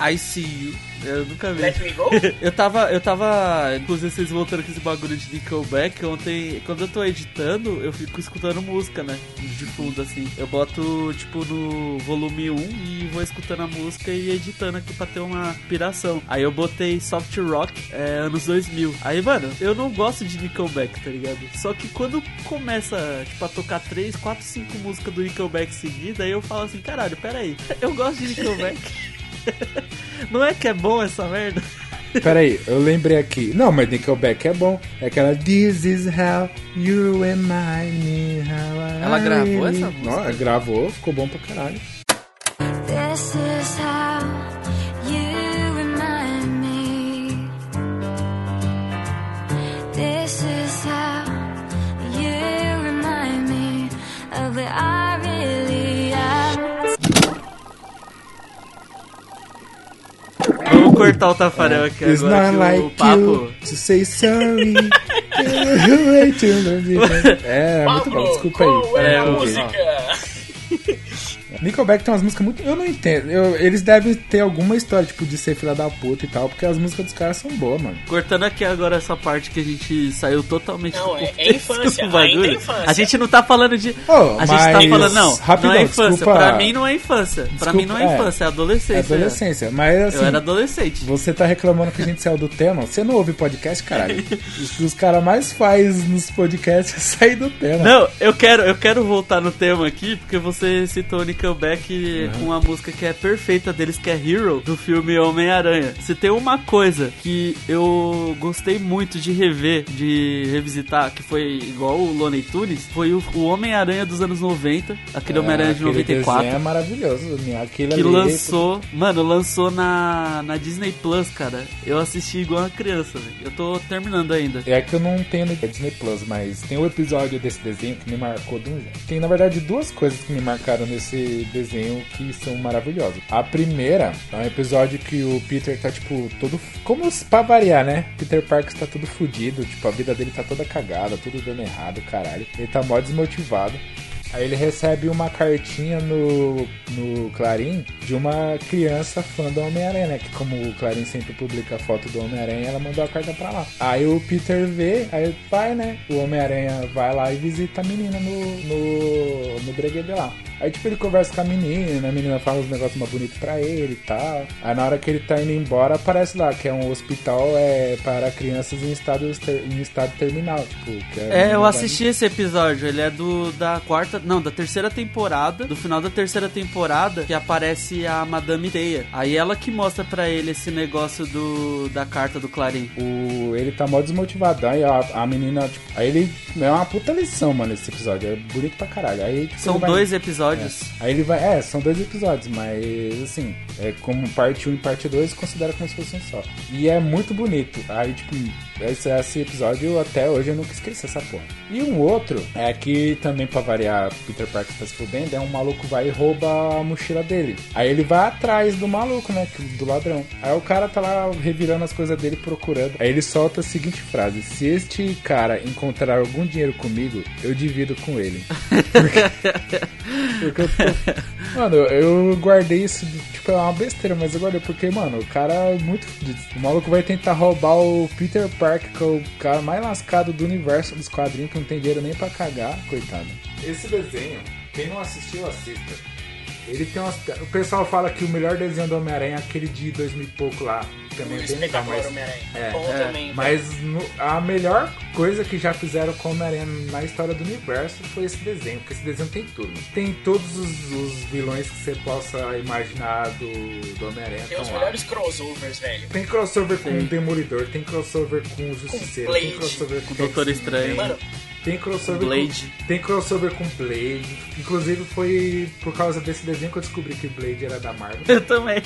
I See You. Eu nunca vi. Let Me Go? Eu tava, eu tava, inclusive vocês voltando com esse bagulho de Nickelback, ontem, quando eu tô editando, eu fico escutando música, né, de fundo, assim. Eu boto, tipo, no volume 1 e vou escutando a música e editando aqui pra ter uma inspiração. Aí eu botei Soft Rock, é, anos 2000. Aí, mano, eu não gosto de Nickelback, tá ligado? Só que quando começa, tipo, a tocar 3, 4, 5 músicas do Nickelback seguida, aí eu falo assim, caralho, pera aí, eu gosto de Nickelback. Não é que é bom essa merda? Pera aí, eu lembrei aqui. Não, mas Nickelback é bom. É aquela This is how you remind me how I Ela gravou really-" essa música? Não, ela gravou, ficou bom pra caralho. Vamos cortar o Tafarel aqui It's agora not like o papo... you to say sorry. Long. é, muito bom, desculpa aí. é É, a música? Nickelback tem umas músicas muito. Eu não entendo. Eu- eles devem ter alguma história, tipo, de ser filha da puta e tal, porque as músicas dos caras são boas, mano. Cortando aqui agora essa parte que a gente saiu totalmente Não, do é- é infância, do bagulho. ainda é infância. A gente não tá falando de. Oh, a gente tá falando, não. rapidão, não é infância. desculpa- Pra mim não é infância. pra Desculpa, mim não é é. infância, é adolescência. É adolescência. Mas assim. Eu era adolescente. Você tá reclamando que a gente saiu do tema? Você não ouve podcast, caralho? o que os caras mais faz nos podcasts é sair do tema. Não, eu quero, eu quero voltar no tema aqui, porque você citou Nickelback Uhum. com uma música que é perfeita deles, que é Hero, do filme Homem-Aranha. Se tem uma coisa que eu gostei muito de rever, de revisitar, que foi igual o Looney Tunes, foi o, o Homem-Aranha dos anos 90, aquele Homem-Aranha de É, aquele 94. desenho é maravilhoso. Aquele Que ali, lançou, mano, lançou na, na Disney Plus, cara. Eu assisti igual uma criança, velho. Eu tô terminando ainda. É que eu não tenho no Disney Plus, mas tem um episódio desse desenho que me marcou. Tem, na verdade, duas coisas que me marcaram nesse desenho que são maravilhosas. A primeira é um episódio que o Peter tá, tipo, todo. Como pra variar, né? Peter Parker tá todo fudido, tipo, a vida dele tá toda cagada, tudo dando errado, caralho. Ele tá mó desmotivado. Aí ele recebe uma cartinha no, no Clarim de uma criança fã do Homem-Aranha, né? Que como o Clarim sempre publica foto do Homem-Aranha, ela mandou a carta pra lá. Aí o Peter vê, aí vai, né? O Homem-Aranha vai lá e visita a menina no, no, no breguede lá. Aí tipo ele conversa com a menina, a menina fala uns negócios mais bonitos pra ele e tal. Aí na hora que ele tá indo embora, aparece lá que é um hospital é, para crianças em estado, em estado terminal. Tipo, que É, eu assisti esse episódio. Ele é do da quarta, não, da terceira temporada, do final da terceira temporada, que aparece a Madame Teia. Aí ela que mostra pra ele esse negócio do da carta do Clarim. O, ele tá mó desmotivado. Aí a, a menina, tipo, aí ele é uma puta lição, mano, esse episódio. É bonito pra caralho. Aí, tipo, São vai- dois episódios. Aí ele vai. É, são dois episódios, mas assim, é como parte 1 e parte 2, considera como se fosse um só. E é muito bonito. Aí, tipo, esse, esse episódio até hoje eu nunca esqueci essa porra. E um outro é que também pra variar, Peter Parker tá se fudendo, é um maluco vai e rouba a mochila dele. Aí ele vai atrás do maluco, né? Do ladrão. Aí o cara tá lá revirando as coisas dele procurando. Aí ele solta a seguinte frase: Se este cara encontrar algum dinheiro comigo, eu divido com ele. Porque eu tô... Mano, eu guardei isso, tipo, é uma besteira, mas eu guardei porque, mano, o cara é muito fudido. O maluco vai tentar roubar o Peter Parker, que é o cara mais lascado do universo dos quadrinhos, que não tem dinheiro nem pra cagar, coitado. Esse desenho, quem não assistiu, assista. Ele tem umas. O pessoal fala que o melhor desenho do Homem-Aranha é aquele de 2000 e pouco lá. Também é bem legal, mas. Homem-Aranha. É, Bom é, também. Mas no- a melhor coisa que já fizeram com o Homem-Aranha na história do universo foi esse desenho, porque esse desenho tem tudo. Tem todos os, os vilões que você possa imaginar do, do Homem-Aranha. Tem os lá. melhores crossovers, velho. Tem crossover com o Demolidor, tem crossover com o Justiceiro, tem crossover com o Doutor Estranho. Mano, tem crossover Blade. Com, tem crossover com Blade. Inclusive foi por causa desse desenho que eu descobri que Blade era da Marvel. Eu também.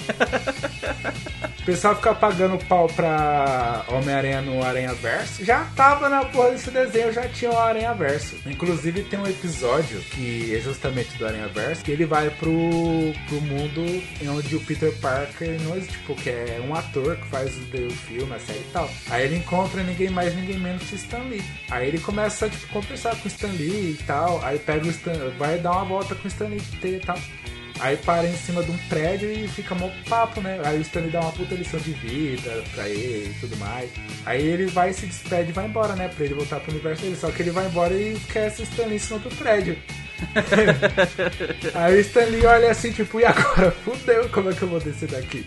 Pessoal fica pagando pau pra Homem-Aranha no Aranha Verso. Já tava na porra desse desenho, já tinha o Aranha Verso. Inclusive tem um episódio que é justamente do Aranha Verso, que ele vai pro, pro mundo em onde o Peter Parker não tipo, que é um ator que faz o, filme, a série e tal. Aí ele encontra ninguém mais, ninguém menos que Stan Lee. Aí ele começa, tipo, conversar com o Stan Lee e tal. Aí pega o Stan, vai dar uma volta com o Stan Lee e tal. Aí para em cima de um prédio e fica mó papo, né? Aí o Stanley dá uma puta lição de vida pra ele e tudo mais. Aí ele vai, se despede e vai embora, né? Pra ele voltar pro universo dele. Só que ele vai embora e esquece o Stanley em cima do prédio. Aí o Stanley olha assim, tipo, e agora? Fudeu, como é que eu vou descer daqui?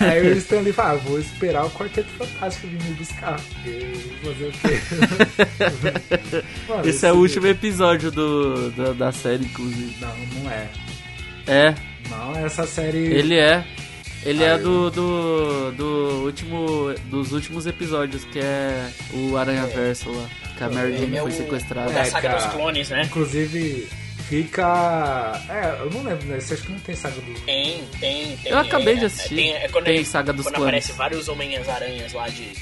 Aí o Stanley fala, ah, vou esperar o Quarteto Fantástico vir me buscar. Fazer o quê? Mano, Esse é o esse- último episódio do, da, da série, inclusive. Não, não é. É, Não, essa série. ele é. Ele Ah, é do, do, do último, dos últimos episódios, que é o Aranha Verso lá. Que a Mary Jane é foi o- sequestrada. da É, saga cara. dos clones, né? Inclusive, fica. É, eu não lembro, né? Você acha que não tem saga dos. Tem, tem, tem. Eu acabei de é, assistir. Tem, é quando Tem ele- Saga dos Quando Clones. aparece vários Homens-Aranhas lá de...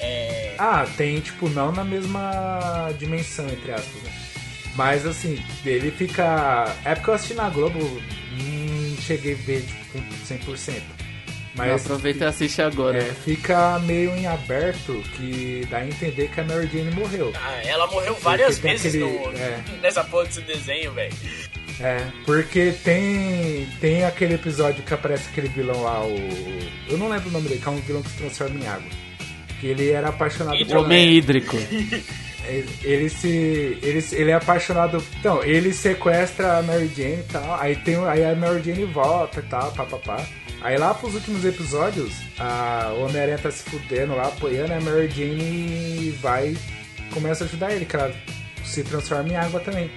É, Ah, tem, tipo, não na mesma dimensão, entre aspas, né? Mas assim, ele fica. É porque eu assisti na Globo, não cheguei a ver, tipo, com 100%. Mas. Não, aproveita e assiste agora. É, fica meio em aberto que dá a entender que a Mary Jane morreu. ah, ela morreu várias tem vezes aquele- no, é. nessa porra desse desenho, velho. É, porque tem tem aquele episódio que aparece aquele vilão lá, o. Eu não lembro o nome dele, que é um vilão que se transforma em água. Que ele era apaixonado Hidro- por. Homem hídrico. Ele, se. Ele, ele é apaixonado. Então, ele sequestra a Mary Jane e tal. Aí, tem, aí a Mary Jane volta e tal, papapá. Aí lá pros últimos episódios, a, Homem-Aranha tá se fudendo lá, apoiando, a Mary Jane vai começa a ajudar ele, que ela se transforma em água também.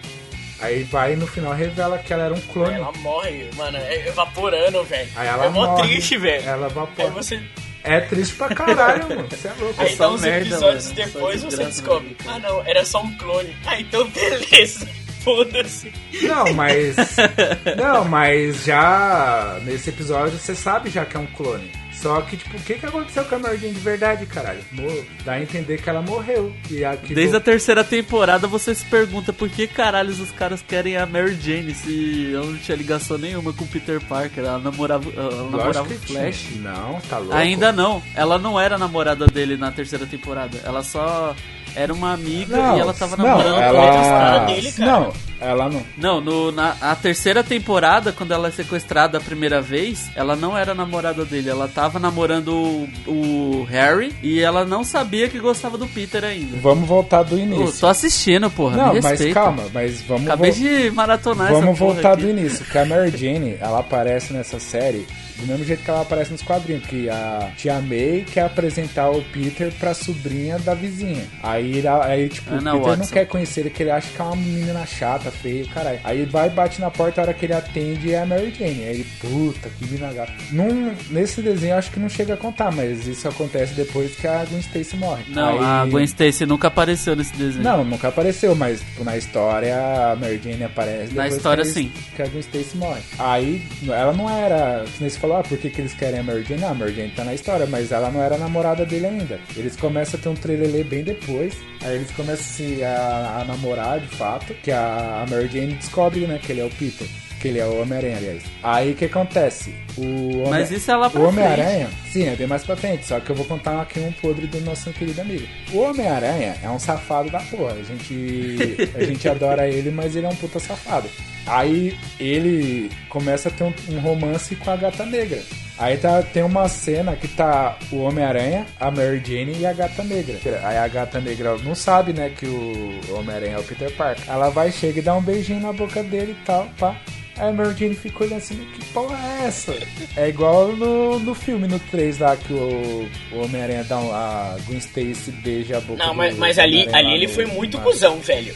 Aí vai e no final revela que ela era um clone. Ela morre, mano, é evaporando, velho. Aí ela é mó morre, triste, velho. Ela Aí evapora. você... É triste pra caralho, mano. Você é louco. Aí só dá uns merda, episódios mano. depois Só você descobre. mano. Ah não, era só um clone. Ah, então beleza. Foda-se. Não, mas. Não, mas já nesse episódio você sabe já que é um clone. Só que, tipo, o que, que aconteceu com a Mary Jane de verdade, caralho? Mo- Dá a entender que ela morreu. E Desde a terceira temporada você se pergunta por que caralhos os caras querem a Mary Jane se ela não tinha ligação nenhuma com o Peter Parker. Ela namorava, ela namorava o Flash. Tinha. Não, tá louco. Ainda não. Ela não era namorada dele na terceira temporada. Ela só era uma amiga Não, e ela tava não, namorando com ela... outros caras. dele, cara. Não, ela não. Não, no, na a terceira temporada, quando ela é sequestrada a primeira vez, ela não era namorada dele. Ela tava namorando o, o Harry e ela não sabia que gostava do Peter ainda. Vamos voltar do início. tô assistindo, porra. não, me mas calma, mas vamos Acabei vol- de maratonar essa Vamos voltar aqui. do início, que a Mary Jane, ela aparece nessa série do mesmo jeito que ela aparece nos quadrinhos, que a Tia May quer apresentar o Peter pra sobrinha da vizinha. Aí, aí tipo, Ana o Peter não Watson. quer conhecer ele, que ele acha que é uma menina chata, feia, caralho. Aí vai, bate na porta, a hora que ele atende é a Mary Jane. Aí ele, puta, que mina gata. Num, nesse desenho acho que não chega a contar, mas isso acontece depois que a Gwen Stacy morre. Não, Aí- a Gwen Stacy nunca apareceu nesse desenho. não, nunca apareceu, mas tipo, na história a Mary Jane aparece. Na história, que a- sim. Que a Gwen Stacy morre. Aí ela não era, que nem você falou, falou, ah, por que, que eles querem a Mary Jane? Ah, a Mary Jane tá na história, mas ela não era namorada dele ainda. Eles começam a ter um trelelê bem depois, aí eles começam a, a namorar de fato, que a, a Mary Jane descobre, né, que ele é o Peter. Que ele é o Homem-Aranha, aliás. Aí o que acontece? O Homem- Mas isso é lá pra O Homem-Aranha, sim, é bem mais pra frente, só que eu vou contar aqui um podre do nosso querido amigo. O Homem-Aranha é um safado da porra. A gente, a gente adora ele, mas ele é um puta safado. Aí ele começa a ter um, um romance com a gata negra. Aí tá, tem uma cena que tá o Homem-Aranha, a Mary Jane e a gata negra. Aí a gata negra não sabe, né, que o Homem-Aranha é o Peter Parker. Ela vai, chega e dá um beijinho na boca dele e tal, pá. Aí a Mary Jane fica olhando assim, que porra é essa? É igual no, no filme, no 3 lá, que o, o Homem-Aranha dá um, a Gwen Stacy beija a boca Não, mas, mas ali, ali ele foi muito no- cuzão, velho.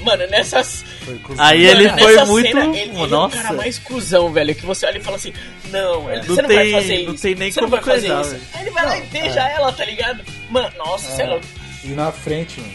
Mano, nessas. Foi cuzão. Aí Mano, ele foi muito. cena, ele, ele é o cara mais cuzão, velho. Que você olha e fala assim: Não, Não você não tem- vai fazer não isso. tem nem você não como vai fazer coisar, isso. velho. Aí ele vai lá e beija ela, tá ligado? Mano, nossa, você é louco. E na frente, mano.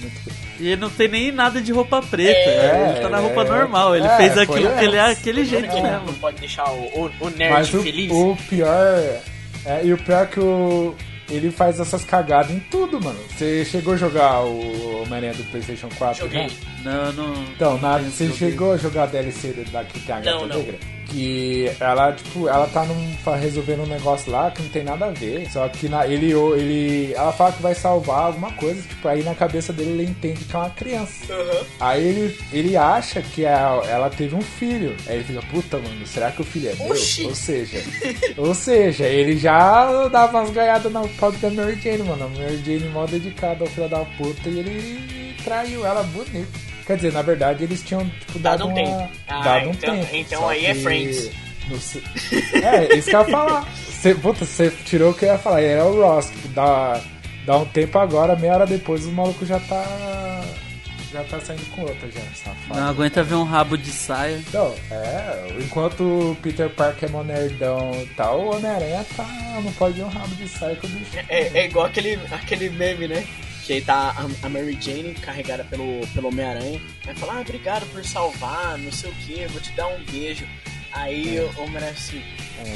Muito... E ele não tem nem nada de roupa preta. É, ele tá na é, roupa normal. Ele é, fez aquilo que ele é aquele jeito Não, mesmo. não pode deixar o, o, o nerd Mas o, feliz. o pior. É, e o pior é que o. Ele faz essas cagadas em tudo, mano. Você chegou a jogar o Homem-Aranha do PlayStation 4? Joguei. né? Não, não. Então, na, você jogo. chegou a jogar a DLC da que tem a Gata Não, não. Que ela, tipo, ela tá num, resolvendo um negócio lá que não tem nada a ver. Só que na, ele, ele. Ela fala que vai salvar alguma coisa, tipo, aí na cabeça dele ele entende que é uma criança. Aí ele, ele acha que a- ela teve um filho. Aí ele fica, puta, mano, será que o filho é meu? Oxi. Ou seja, ou seja, ele já dava umas ganhadas na pobre da Mary Jane, mano. A Mary Jane mó dedicada ao filho da puta e ele traiu ela bonito. Quer dizer, na verdade, eles tinham, tipo, Dado dado, um uma- tempo. Ah, dado um então- tempo. então aí é Friends. É, isso que eu ia falar. Você, puta, você tirou o que eu ia falar. Ele é o Ross, que dá, dá um tempo agora, meia hora depois, o maluco já tá. Já tá saindo com outra, já, safado. Não aguenta ver um rabo de saia. Então, é, enquanto o Peter Parker é mó nerdão e tal, o Homem-Aranha tá. Não pode ver um rabo de saia com o bicho. É, é igual aquele, aquele meme, né? Que aí tá a, Mary Jane carregada pelo, pelo Homem-Aranha. Aí fala, ah, obrigado por salvar, não sei o que, vou te dar um beijo. Aí o Homem-Aranha assim,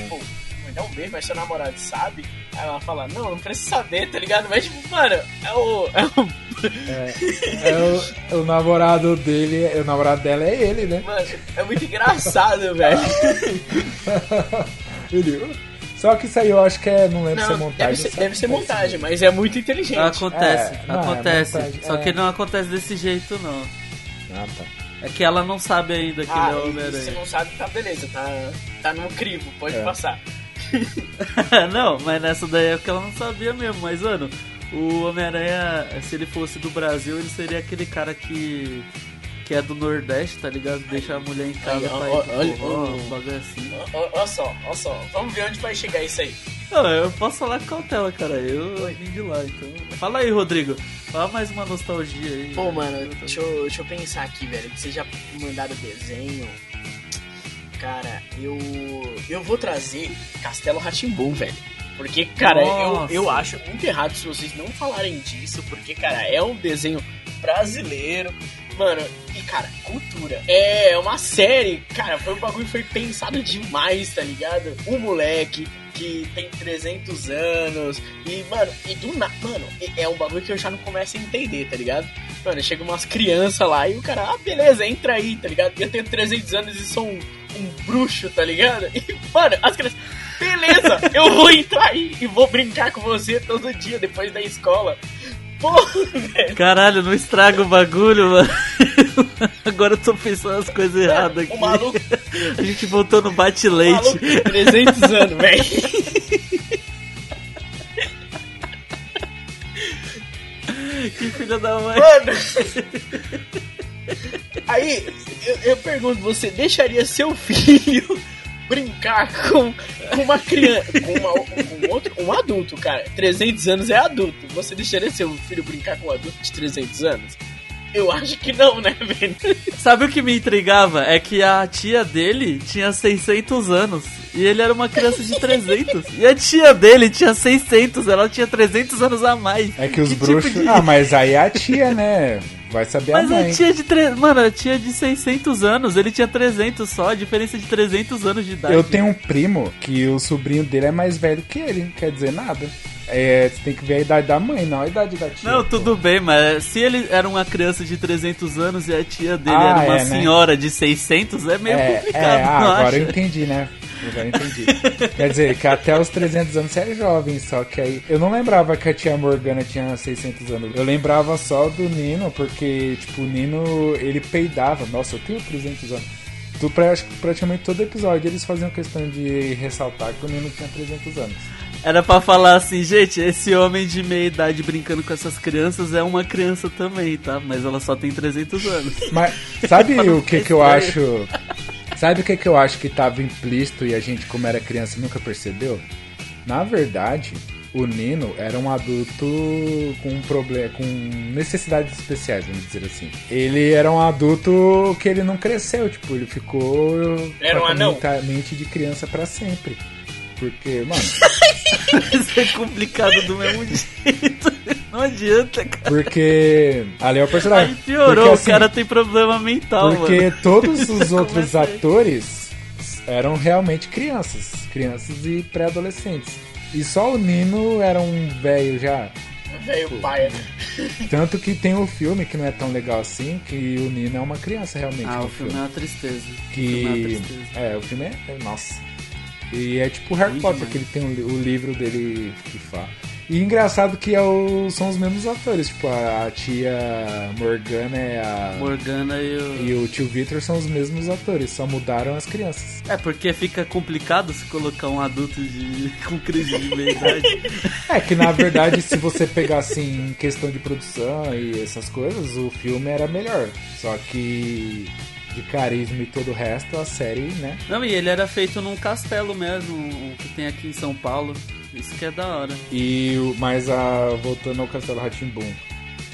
pô, me dá um beijo, mas seu namorado sabe? Aí ela fala, não, não precisa saber, tá ligado? Mas tipo, mano, é o. É o É, o, o namorado dele, o namorado dela é ele, né? mano, é muito engraçado, velho. Ele, só que isso aí eu acho que é. Não lembro se é Não, montagem. deve ser, deve ser montagem, mas é muito inteligente. Acontece, É, não, é acontece. montagem, Só é. que não acontece desse jeito, não. Ah, tá. É que ela não sabe ainda que Ah, ele é o e se Homem-Aranha. não sabe, tá beleza, tá, tá no crivo, pode É. passar. não, mas nessa daí é porque ela não sabia mesmo. Mas, mano, o Homem-Aranha, se ele fosse do Brasil, ele seria aquele cara que. Que é do Nordeste, tá ligado? Deixa a mulher em casa Aí, pra ó, ir pro olha, forró, ó. um bagulho assim. Olha só, olha só, vamos ver onde vai chegar isso aí. Não, eu posso falar com cautela, cara. Eu vim de lá, então. Fala aí, Rodrigo. Fala mais uma nostalgia aí. Pô, mano, deixa eu, deixa eu pensar aqui, velho. Que vocês já mandaram desenho. Cara, eu. Eu vou trazer Castelo Ratimbum, velho. Porque, cara, eu, eu acho muito errado se vocês não falarem disso, porque, cara, é um desenho brasileiro. Mano, e, cara, cultura. É uma série, cara, foi um bagulho foi pensado demais, tá ligado? Um moleque que tem 300 anos e, mano, e do nada, mano, é- é um bagulho que eu já não começo a entender, tá ligado? Mano, chega umas crianças lá e o cara, ah, beleza, entra aí, tá ligado? Eu tenho 300 anos e sou um, um bruxo, tá ligado? E, mano, as crianças, beleza, eu vou entrar aí e vou brincar com você todo dia depois da escola. Porra, velho. Caralho, não estraga o bagulho, mano. Agora eu tô pensando as coisas erradas aqui. O maluco, A gente voltou no bate-leite. tem 300 anos, velho. Que filha da mãe. Mano. Aí, eu, eu pergunto, você deixaria seu filho brincar com, com uma criança, com, uma, com outro, um adulto, cara? 300 anos é adulto. Você deixaria seu filho brincar com um adulto de 300 anos? Eu acho que não, né, velho? Sabe o que me intrigava? É que a tia dele tinha 600 anos e ele era uma criança de 300. E a tia dele tinha 600, ela tinha 300 anos a mais. É que os tipo bruxos. de- Ah, mas aí é a tia, né? Vai saber Mas a a mãe. tia de. Tre... Mano, a tia de 600 anos, ele tinha 300 só, a diferença de 300 anos de idade. Eu tenho um primo que o sobrinho dele é mais velho que ele, não quer dizer nada. É, você tem que ver a idade da mãe, não a idade da tia. Não, pô. tudo bem, mas se ele era uma criança de 300 anos e a tia dele Ah, era uma é, né? senhora de 600, é meio é, complicado, é, ah, agora acha? eu entendi, né? Agora eu entendi. Quer dizer, que até os 300 anos você é jovem, só que aí. Eu não lembrava que a tia Morgana tinha 600 anos. Eu lembrava só do Nino, porque, tipo, o Nino, ele peidava. Nossa, eu tenho 300 anos. Tu, acho que praticamente todo episódio eles faziam questão de ressaltar que o Nino tinha 300 anos. Era pra falar assim, gente, esse homem de meia idade brincando com essas crianças é uma criança também, tá? Mas ela só tem 300 anos. Mas sabe o que que eu acho? Sabe o que que eu acho que tava implícito e a gente, como era criança, nunca percebeu? Na verdade, o Nino era um adulto com um problema, com necessidades especiais, vamos dizer assim. Ele era um adulto que ele não cresceu, tipo, ele ficou Era um anão. mente de criança pra sempre. Porque, mano, Isso é complicado do mesmo jeito. Não adianta, cara. porque ali é o personagem. Aí piorou, Porque, o assim, cara tem problema mental, Porque mano. todos os outros aí. atores eram realmente crianças. Crianças e pré-adolescentes. E só o Nino era um velho já. Velho paia. Tanto que tem o filme que não é tão legal assim, que o Nino é uma criança realmente Ah, o filme é uma tristeza. O filme é uma Que. tristeza. É, o filme é. é- Nossa. E é tipo Harry Ruim Potter, demais. que ele tem o, o livro dele que fala. E engraçado que é o- são os mesmos atores, tipo, a, a tia Morgana é a. Morgana e o... E o tio Victor são os mesmos atores, só mudaram as crianças. É, porque fica complicado se colocar um adulto de... com crise de meia-idade. É que na verdade, se você pegar assim, em questão de produção e essas coisas, o filme era melhor. Só que de carisma e todo o resto, a série, né? Não, e ele era feito num castelo mesmo, o que tem aqui em São Paulo. Isso que é da hora. E o- mas a voltando ao Castelo Ratimbum,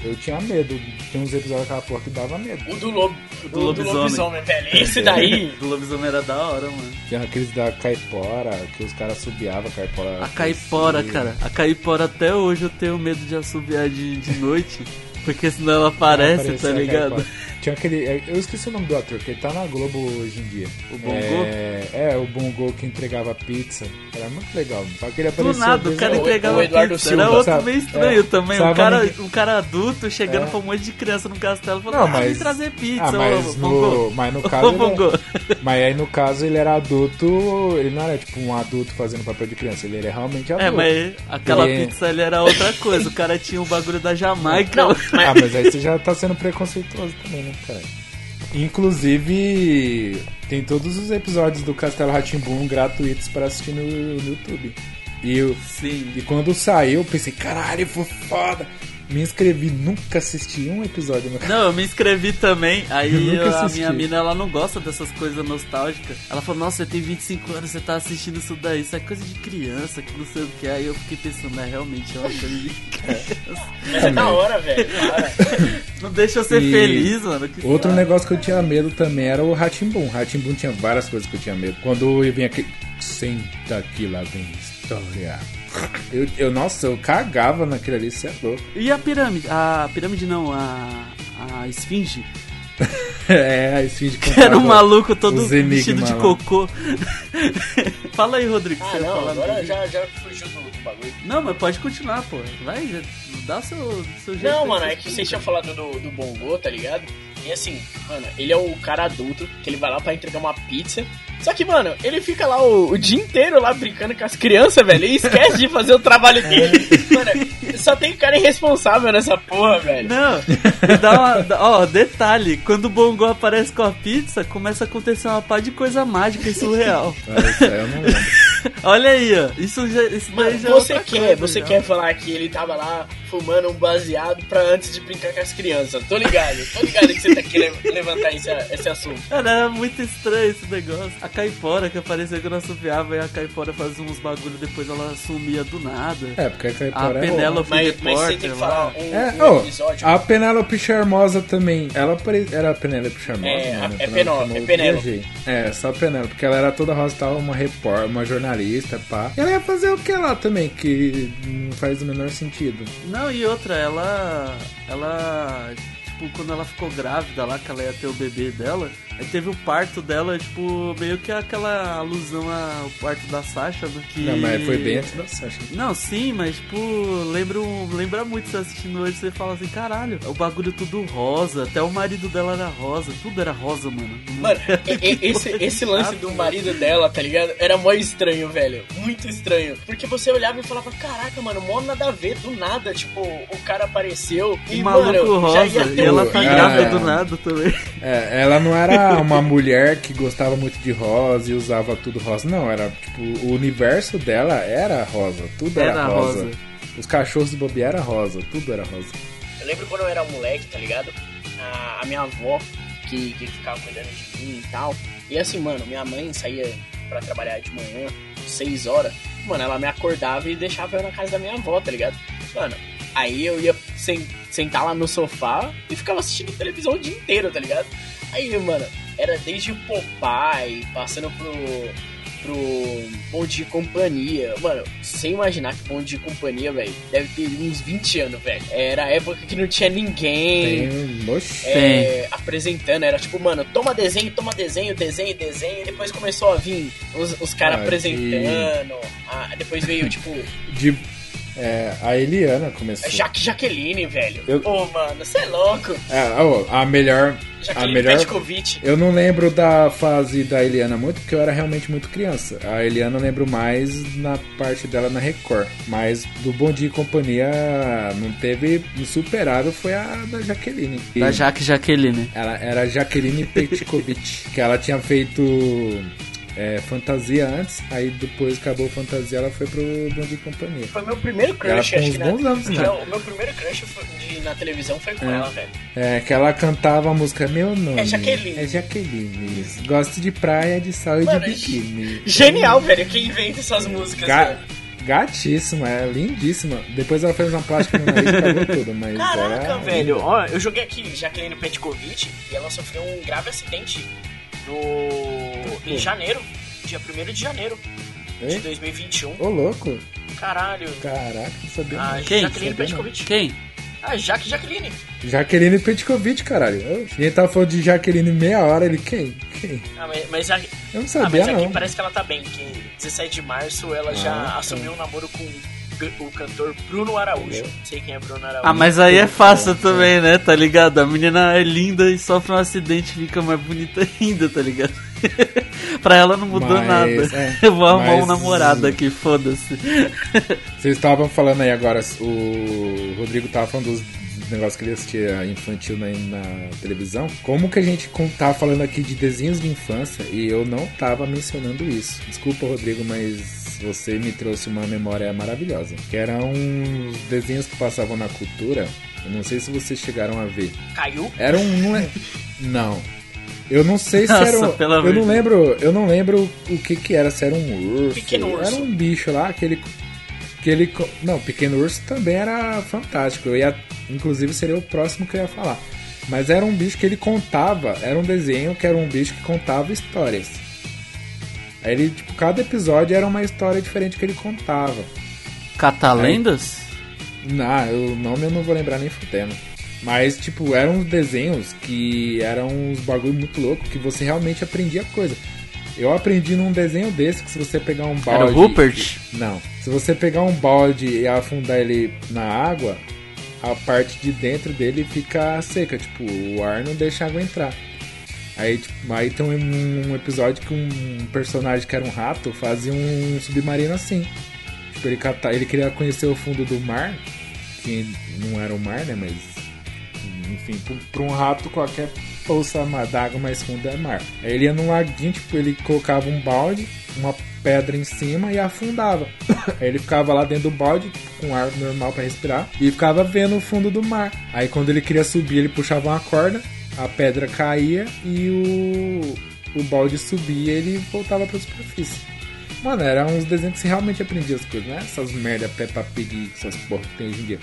eu tinha medo. Tinha uns episódios daquela porra que dava medo. O do lobo. O do, do lobisomem. lobisomem, velho. Esse daí. Do lobisomem era da hora, mano. Tinha aqueles da caipora, que os caras subiavam a caipora. A caipora, crescia. cara. A caipora até hoje eu tenho medo de assobiar de, de noite. Porque senão ela aparece, Aparecia tá a ligado? caipora. Tinha aquele. é, Eu esqueci o nome do ator, que ele tá na Globo hoje em dia. O Bongo? É, é, o Bongo que entregava pizza. Era muito legal. Só que ele Do apareceu. nada, o cara o- entregava o Eduardo pizza. Silva, Era outro sabe? meio estranho É, também. Um cara, ninguém- um cara adulto chegando É. pra um monte de criança no castelo falando, Não, ah, vem trazer pizza, Ah, mas ô, no, Bongo. mas no Ô, caso. Bongo. Ele, mas aí no caso ele era adulto. Ele não era tipo um adulto fazendo papel de criança. Ele era realmente adulto. É, mas aquela Ele- pizza ali era outra coisa. O cara tinha o bagulho da Jamaica. Não, mas Ah, mas aí você já tá sendo preconceituoso também, né, cara? Inclusive, tem todos os episódios do Castelo Ratimbum gratuitos para assistir no, no YouTube. E, eu, Sim. e quando saiu, eu pensei, caralho, foi foda. Me inscrevi, nunca assisti um episódio no Não, eu me inscrevi também. Aí Eu nunca a minha mina, ela não gosta dessas coisas nostálgicas. Ela falou, nossa, você tem 25 anos, você tá assistindo isso daí. Isso é coisa de criança, que não sei o que. Aí eu fiquei pensando, é realmente é uma coisa de criança. mas é da hora, velho. hora. Não deixa eu ser E feliz, mano. que Outro negócio que eu tinha medo também era o Ratimbum. Ratimbum tinha várias coisas que eu tinha medo. Quando eu vinha aqui, senta aqui, lá vem história. Eu, eu, nossa, eu cagava naquilo ali, você é louco. E a pirâmide? A pirâmide não, a, a esfinge. É, a esfinge Que era um maluco todo vestido de cocô. Fala aí, Rodrigo. Ah, não, falar agora já, já fugiu do, do bagulho. Não, mas pode continuar, pô. Vai, dá o seu, seu jeito. Não, mano, é que vocês tinham falado do, do Bongo, tá ligado? E assim, mano, ele é o cara adulto que ele vai lá pra entregar uma pizza. Só que, mano, ele fica lá o, o dia inteiro lá brincando com as crianças, velho, e esquece de fazer o trabalho dele. Mano, só tem cara irresponsável nessa porra, velho. Não, dá uma. Ó, detalhe: quando o Bongo aparece com a pizza, começa a acontecer uma pá de coisa mágica e surreal. Ah, isso aí eu não lembro. Olha aí, ó. Isso, já, isso Mano, já é você outra quer, coisa, você já. quer falar que ele tava lá fumando um baseado pra antes de brincar com as crianças. Tô ligado, tô ligado que você tá querendo levantar esse, esse assunto. Cara, era muito estranho esse negócio. A caipora que aparecia quando assobiava e a caipora fazia uns bagulho, depois ela sumia do nada. É, porque a A Caipora é Penélope Mas, mas você tem que falar lá. um, É, um oh, episódio. a Penélope Charmosa também. Ela pare... era a Penélope Charmosa? É, né? é é Penélope. viajei. É, só a Penélope, porque ela era toda rosa, tava uma repórter, uma jornalista, pá. E ela ia fazer o que lá também, que não faz o menor sentido. Não, e outra, ela. Ela. Tipo, quando ela ficou grávida lá, que ela ia ter o bebê dela, teve o parto dela, tipo, meio que aquela alusão ao parto da Sasha, né? Que... Não, mas foi bem antes da Sasha. Não, sim, mas tipo, lembra, um- lembra muito você assistindo hoje, você fala assim, caralho, o bagulho tudo rosa, até o marido dela era rosa, tudo era rosa, mano. Mano, e- e- esse, esse lance do marido dela, tá ligado? Era mó estranho, velho. Muito estranho. Porque você olhava e falava, caraca, mano, mó nada a ver, do nada. Tipo, o cara apareceu e, o maluco mano, rosa, já ia e ter ela um tá grávida É. do nada também. É, ela não era uma mulher que gostava muito de rosa e usava tudo rosa. Não, era tipo, o universo dela era rosa. Tudo era, Era rosa. rosa. Os cachorros do Bobby era rosa, tudo era rosa. Eu lembro quando eu era moleque, tá ligado? A, a minha avó, que, que ficava cuidando de mim e tal. E assim, mano, minha mãe saía pra trabalhar de manhã, 6 horas. Mano, ela me acordava e deixava eu na casa da minha avó, tá ligado? Mano, aí eu ia sen- sentar lá no sofá e ficava assistindo televisão o dia inteiro, tá ligado? Aí, mano, era desde o Popeye, passando pro, pro Bom Dia e Companhia. Mano, sem imaginar que Bom Dia e Companhia, velho, deve ter uns 20 anos, velho. Era a época que não tinha ninguém. Tem. É, apresentando, era tipo, mano, toma desenho, toma desenho, desenho, desenho, e depois começou a vir os, os caras Ah, apresentando, ah, depois veio, tipo, De, é, a Eliana começou. Jaque Jaqueline, velho. Eu- Ô, mano, você é louco. É, ó, a melhor. A Jaqueline melhor. Petkovic. Eu não lembro da fase da Eliana muito, porque eu era realmente muito criança. A Eliana eu lembro mais na parte dela na Record. Mas do Bom Dia e Companhia não teve insuperável, foi a da Jaqueline. E Da Jaque Jaqueline. Ela era Jaqueline Petkovic, que ela tinha feito é, fantasia antes, aí depois acabou fantasia, ela foi pro Bom Dia e Companhia. Foi meu primeiro Ela crush, com acho que na, bons anos, né? Não, o meu primeiro crush de- na televisão foi com É. ela, velho. É, que ela cantava a música Meu Nome. É Jaqueline. É Jaqueline. Gosto de praia, de sol e Mano, de biquíni. Genial, velho, quem inventa essas músicas, Ga velho. gatíssima, é lindíssima. Depois ela fez uma plástica no nariz e cagou tudo, mas Caraca, era... velho. Ó, eu joguei aqui Jaqueline Petkovic e ela sofreu um grave acidente no... em janeiro. Dia 1 de janeiro de Hein? 2021. Ô, louco. Caralho. Caraca, não sabia A não. Quem? Jaqueline. Petkovic. Quem? Ah, Jaque Jaqueline. Jaqueline Petkovic, caralho. Eu- E ele tava falando de Jaqueline meia hora, ele, quem? Quem? Ah, mas, mas, a- Eu não ah, sabia, mas aqui não. parece que ela tá bem, que 17 de março ela já Ah, tá. assumiu um namoro com o cantor Bruno Araújo. Não sei quem é Bruno Araújo. Ah, mas aí é fácil também, né? Tá ligado? A menina é linda e sofre um acidente e fica mais bonita ainda, tá ligado? pra ela não mudou Mas, nada. é, Eu vou arrumar um mas- namorado aqui, foda-se. Vocês estavam falando aí agora, o Rodrigo tava falando dos negócios que ele assistia infantil na, na televisão. Como que a gente tava falando aqui de desenhos de infância e eu não tava mencionando isso? Desculpa, Rodrigo, mas você me trouxe uma memória maravilhosa. Que eram uns desenhos que passavam na cultura. Eu não sei se vocês chegaram a ver. Caiu? Era um. Não. é-. Eu não sei se Nossa, era. um- pelo eu amor não de lembro. Eu não lembro o que que era. Se era um urso. Pequeno urso. Era um bicho lá que ele. Que ele. Não, Pequeno Urso também era fantástico. Eu ia. Inclusive seria o próximo que eu ia falar. Mas era um bicho que ele contava. Era um desenho que era um bicho que contava histórias. Aí ele, tipo, cada episódio era uma história diferente que ele contava. Catalendas? Não, o nome eu não vou lembrar nem fudendo. Mas, tipo, eram uns desenhos que eram uns bagulho muito louco que você realmente aprendia coisa. Eu aprendi num desenho desse que se você pegar um balde. Era o Rupert? Não. Se você pegar um balde e afundar ele na água, a parte de dentro dele fica seca. Tipo, o ar não deixa a água entrar. Aí, tipo, aí tem um, um episódio que um personagem que era um rato fazia um submarino assim. Tipo, ele, cata- ele queria conhecer o fundo do mar, que não era o mar, né? Mas, enfim, pra um rato qualquer poça d'água mais funda é mar. Aí ele ia num laguinho, tipo, ele colocava um balde, uma pedra em cima e afundava. Aí ele ficava lá dentro do balde, com ar normal pra respirar, e ficava vendo o fundo do mar. Aí quando ele queria subir, ele puxava uma corda, a pedra caía e o, o balde subia e ele voltava pra superfície. Mano, eram uns desenhos que você realmente aprendia as coisas, né? Essas merda Peppa Pig, essas porra que tem hoje em dia.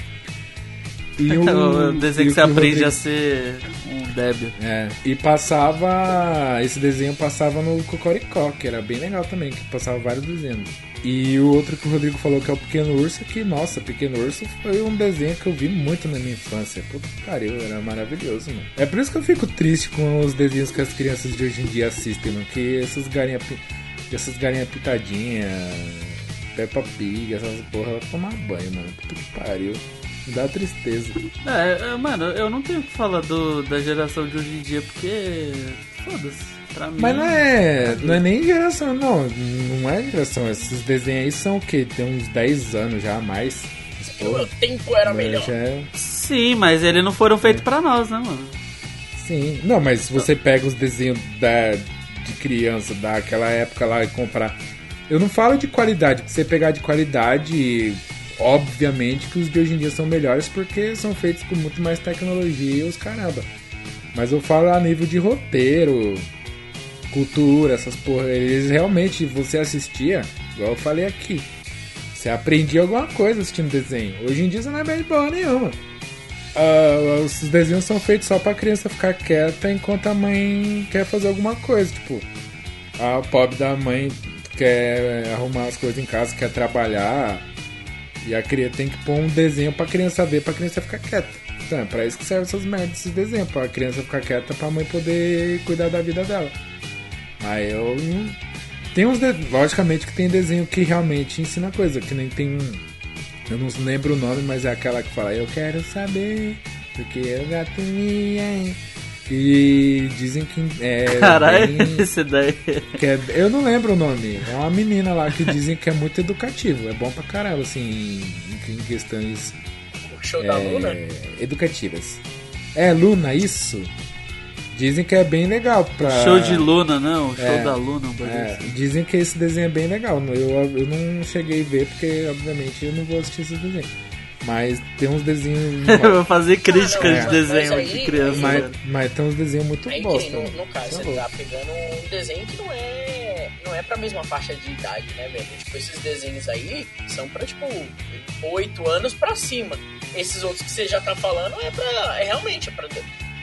E o, o desenho que você aprende Rodrigo- a ser um débil. É, e passava. Esse desenho passava no Cocoricó, que era bem legal também, que passava vários desenhos. E o outro que o Rodrigo falou que é o Pequeno Urso, que, nossa, Pequeno Urso foi um desenho que eu vi muito na minha infância. Puta que pariu, era maravilhoso, mano. É por isso que eu fico triste com os desenhos que as crianças de hoje em dia assistem, mano. Que essas galinhas essas galinhas pitadinhas, Peppa Pig, essas porra, vai tomar banho, mano. Puta que pariu. Me dá tristeza. É, é, mano, eu não tenho o que falar do, da geração de hoje em dia, porque. Foda-se. Pra mim. Mas não é, não é nem geração, não. Não é geração. Esses desenhos aí são o quê? Tem uns 10 anos já a mais. O meu tempo era melhor. Já é- Sim, mas eles não foram feitos pra nós, né, mano? Sim. Não, mas se você pega os desenhos da, de criança daquela época lá e comprar. Eu não falo de qualidade. Se você pegar de qualidade, obviamente que os de hoje em dia são melhores porque são feitos com muito mais tecnologia e os caramba. Mas eu falo a nível de roteiro, cultura, essas porra. Eles realmente, você assistia, igual eu falei aqui. Você aprendia alguma coisa assistindo desenho. Hoje em dia você não é bem boa nenhuma. Ah, os desenhos são feitos só pra criança ficar quieta enquanto a mãe quer fazer alguma coisa. Tipo, a pobre da mãe quer arrumar as coisas em casa, quer trabalhar. E a criança tem que pôr um desenho pra criança ver, pra criança ficar quieta. Então, é pra isso que servem essas merdas, esses desenhos. Pra criança ficar quieta, pra mãe poder cuidar da vida dela. Aí eu. Tem uns. De... Logicamente que tem desenho que realmente ensina coisa, que nem tem um. Eu não lembro o nome, mas é aquela que fala, eu quero saber, porque o gato me E dizem que é. Caralho, bem- esse daí. que é- eu não lembro o nome. É uma menina lá que dizem que é muito educativo. É bom pra caramba, assim, em, em questões O show da Luna. é, educativas. É, Luna, isso. Dizem que é bem legal pra. Show de Luna, não? Show É, da Luna, um É, assim. dizem que esse desenho é bem legal. Eu, eu não cheguei a ver porque, obviamente, eu não vou assistir esse desenho. Mas tem uns desenhos. Eu vou fazer críticas Ah, de desenho aí- de criança. mas, né? mas tem uns desenhos muito Aí bons. que no, no caso, você tá pegando um desenho que não é. não é pra mesma faixa de idade, né, velho? Tipo, esses desenhos aí são pra, tipo, 8 anos pra cima. Esses outros que você já tá falando é pra. É realmente é pra,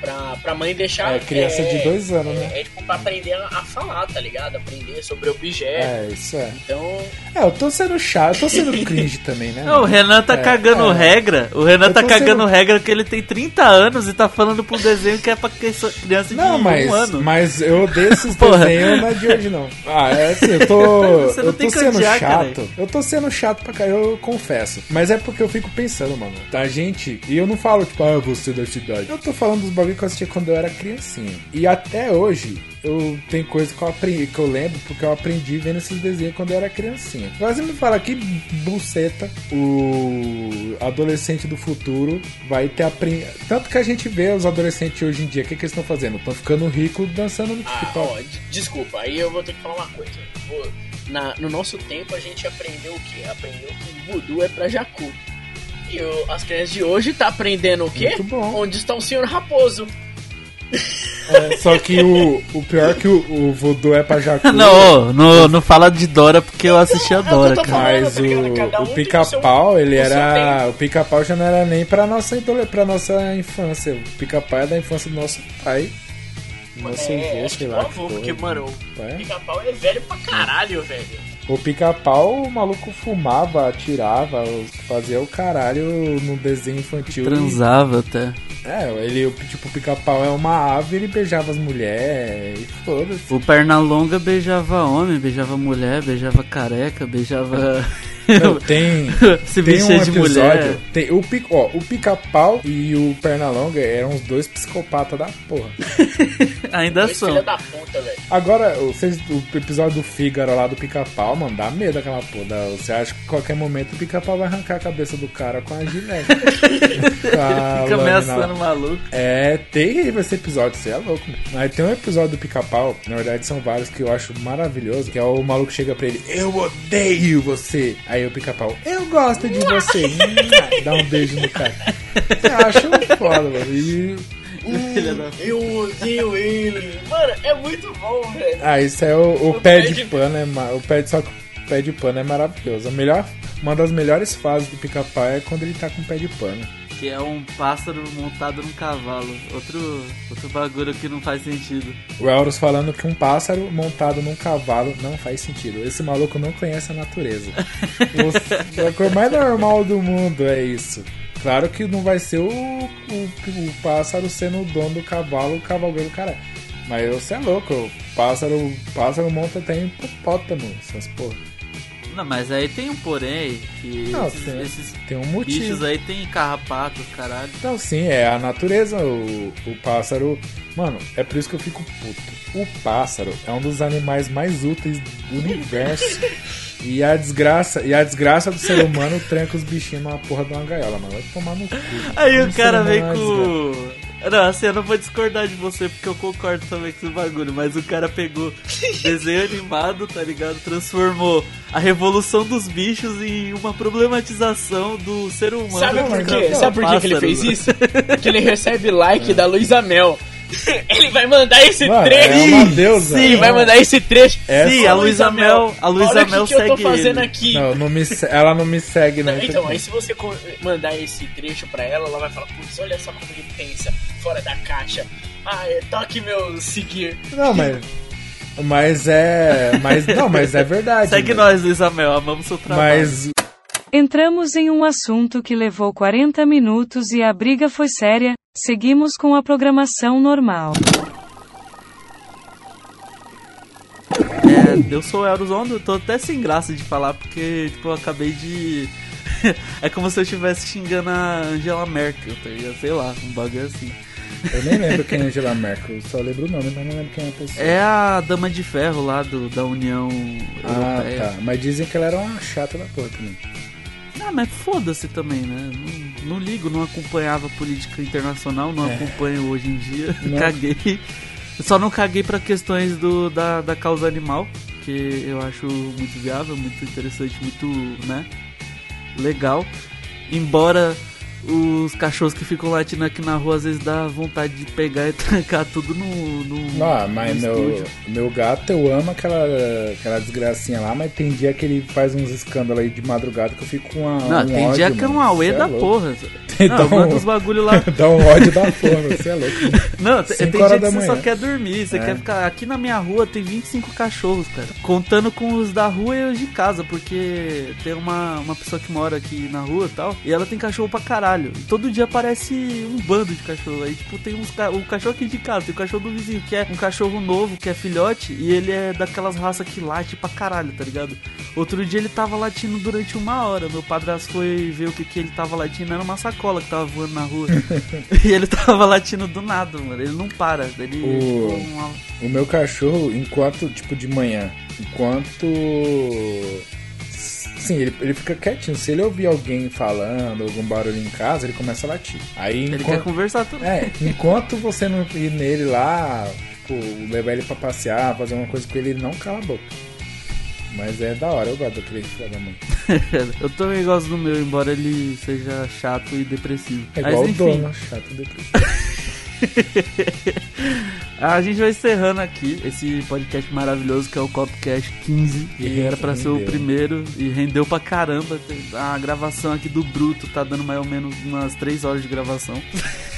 pra, pra mãe deixar. É, criança de dois anos, é, né? É tipo pra aprender a, falar, tá ligado? Aprender sobre objetos. É, isso é. Então. É, eu tô sendo chato, eu tô sendo cringe também, né? Não, o Renan tá É, cagando é. regra. O Renan Eu tá cagando sendo- regra que ele tem 30 anos e tá falando pro desenho que é pra criança criança de Não, mas, um ano. mas eu odeio esses desenhos, não é de hoje não. Ah, é assim, eu tô. Você não eu tem tô que sendo odiar, chato. Eu tô sendo chato pra caralho, eu confesso. Mas é porque eu fico pensando, mano. A gente. E eu não falo, tipo, ah, você da cidade. Eu tô falando dos bagulhos que eu assistia quando eu era criancinha. E até hoje. Eu tenho coisa que eu aprendi, que eu lembro, porque eu aprendi vendo esses desenhos quando eu era criancinha. Agora você me fala que buceta o adolescente do futuro vai ter aprendido. Tanto que a gente vê os adolescentes hoje em dia, o que, que eles estão fazendo? Estão ficando ricos dançando no Ah, TikTok. ó, de- desculpa, aí eu vou ter que falar uma coisa. Vou- na- no nosso tempo a gente aprendeu o quê? Aprendeu que voodoo é pra jacu. E o- as crianças de hoje tá aprendendo o quê? Muito bom. Onde está o senhor Raposo? É, só que o, o pior é que o, o voodoo é pra Jacu. Não, não, não fala de Dora porque eu assisti a É Dora, cara. falando. Mas um o, o pica-pau, ele era. O pica-pau já não era nem pra nossa, pra nossa infância. O pica-pau é da infância do nosso pai. Nosso É, avô, acho que sei lá. avô, porque, mano, o É. pica-pau é velho pra caralho, velho. O pica-pau, o maluco fumava, atirava, fazia o caralho no desenho infantil. Transava até. É, ele, tipo, o pica-pau é uma ave, ele beijava as mulheres e foda-se. O Pernalonga beijava homem, beijava mulher, beijava careca, beijava. Não, tem, Se tem um vestia de episódio. mulher. Tem, o, pic, ó, o pica-pau e o Pernalonga eram os dois psicopatas da porra. Ainda Dois são. filha da puta. Agora, vocês, o episódio do Fígaro lá do pica-pau, mano, dá medo aquela porra. Você acha que a qualquer momento o pica-pau vai arrancar a cabeça do cara com a gilete. Fica ameaçando o maluco. É terrível esse episódio, você é louco. mano. Aí tem um episódio do pica-pau, na verdade são vários que eu acho maravilhoso, que é o maluco chega pra ele, eu odeio você. Aí o pica-pau, eu gosto de você. Hum, Dá um beijo no cara. Você acha foda, mano. E da- Eu odeio ele. Mano, é muito bom, velho. Ah, isso é o, o O pé pé de de- pano, é ma- o pé de, só que o pé de pano é maravilhoso. A melhor, uma das melhores fases do pica-pau é quando ele tá com o pé de pano. Que é um pássaro montado num cavalo. Outro, outro bagulho que não faz sentido. O Elros falando que um pássaro montado num cavalo não faz sentido. Esse maluco não conhece a natureza. O- a coisa mais normal do mundo é isso. Claro que não vai ser o, o, o pássaro sendo o dono do cavalo, o cavalgando o cara. Mas você é louco, pássaro, pássaro monta até hipopótamo, essas porra. Não, mas aí tem um porém que Não, esses, tem- esses Tem um motivo. bichos aí tem carrapatos, caralho. Então, sim, é a natureza. O, o pássaro. Mano, é por isso que eu fico puto. O pássaro é um dos animais mais úteis do universo. e a desgraça e a desgraça do ser humano tranca os bichinhos numa porra de uma gaiola, mano. Vai tomar no cu. Aí o cara vem com. Não, assim, eu não vou discordar de você, porque eu concordo também com esse bagulho, mas o cara pegou desenho animado, tá ligado? Transformou a revolução dos bichos em uma problematização do ser humano. Sabe por quê? Sabe por quê que ele fez isso? Porque ele recebe like da Luísa Mel. Ele vai mandar esse Mano, trecho. é uma deusa. Ele vai mandar esse trecho. Essa- Sim, a Luísa Mel, a Luísa Olha o Mel que, que eu tô segue fazendo ele. aqui. Não, não me, ela não me segue, não. Não, então, aí se você mandar esse trecho pra ela, ela vai falar, putz, olha só como ele pensa, fora da caixa. Ah, é, toque meu seguir. Não, mas. Mas é. Mas, não, mas é verdade. Segue mano. nós, Luísa Mel, amamos seu trabalho. Mas Entramos em um assunto que levou 40 minutos e a briga foi séria. Seguimos com a programação normal. É, eu sou o Eros Ondo, eu tô até sem graça de falar, porque, tipo, eu acabei de. é como se eu estivesse xingando a Angela Merkel, tá ligado? Sei lá, um bagulho assim. eu nem lembro quem é Angela Merkel. Só lembro o nome, mas não lembro quem é a pessoa. É a Dama de Ferro lá do, da União Ah, Europeia. tá. Mas dizem que ela era uma chata da porra também. Ah, mas foda-se também, né? Não, não ligo, não acompanhava política internacional, não É. acompanho hoje em dia. Não. Caguei. Só não caguei pra questões do, da, da causa animal, que eu acho muito viável, muito interessante, muito, né? Legal. Embora os cachorros que ficam latindo aqui na rua às vezes dá vontade de pegar e trancar tudo no. no Não, ah, mas no meu, estúdio. meu gato eu amo aquela, aquela desgracinha lá, mas tem dia que ele faz uns escândalos aí de madrugada que eu fico com uma. Não, um tem ódio, dia que é um auê é da porra. Tem- Não, um- uns bagulho lá. Dá um ódio da porra, você é louco. Não, tem, da que você só quer dormir, você É. quer ficar. Aqui na minha rua tem 25 cachorros, cara. Contando com os da rua e os de casa, porque tem uma, uma pessoa que mora aqui na rua e tal, e ela tem cachorro pra caralho. E todo dia aparece um bando de cachorro. Aí, tipo, tem uns ca- o cachorro aqui de casa, tem o cachorro do vizinho, que é um cachorro novo, que é filhote, e ele é daquelas raças que late pra caralho, tá ligado? Outro dia ele tava latindo durante uma hora. Meu padrasto foi ver o que, que ele tava latindo, era uma sacola que tava voando na rua. e ele tava latindo do nada, mano. Ele não para. Ele O- uma- O meu cachorro, enquanto, tipo, de manhã, enquanto. Sim, ele, ele fica quietinho. Se ele ouvir alguém falando, algum barulho em casa, ele começa a latir. Aí, Ele quer enquanto, conversar também. é, enquanto você não ir nele lá, tipo, levar ele pra passear, fazer uma coisa com ele, ele não cala a boca. Mas é da hora, eu gosto daquele filho da mãe. Eu também gosto do meu, embora ele seja chato e depressivo. É Mas igual o enfim, dono, chato depois. a gente vai encerrando aqui esse podcast maravilhoso que é o Copcast 15. E E era pra ser o primeiro e rendeu pra caramba. A gravação aqui do Bruto tá dando mais ou menos umas 3 horas de gravação.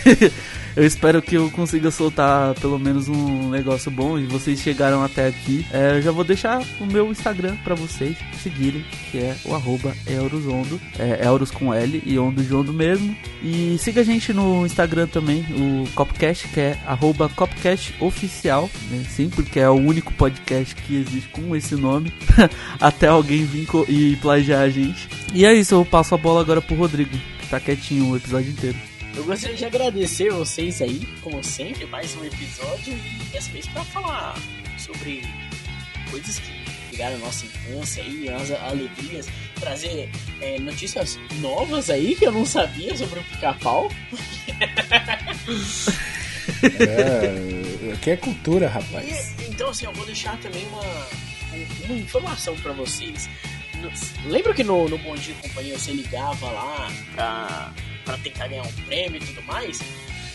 Eu espero que eu consiga soltar pelo menos um negócio bom e vocês chegaram até aqui. É, eu já vou deixar o meu Instagram pra vocês seguirem, que é o arroba Eurosondo, é Euros com L e Ondo de Ondo mesmo. E siga a gente no Instagram também, o Copcast, que é arroba Copcast Oficial, né? sim, porque é o único podcast que existe com esse nome, até alguém vir e plagiar a gente. E é isso, eu passo a bola agora pro Rodrigo, que tá quietinho o episódio inteiro. Eu gostaria de agradecer vocês aí, como sempre, mais um episódio e dessa vez pra falar sobre coisas que ligaram a nossa infância aí, as alegrias, trazer é, notícias novas aí que eu não sabia sobre o pica-pau. É, aqui é cultura, rapaz. E, então, assim, eu vou deixar também uma, um- uma informação pra vocês. Lembra que no, no Bom Dia Companhia você ligava lá pra, pra tentar ganhar um prêmio e tudo mais?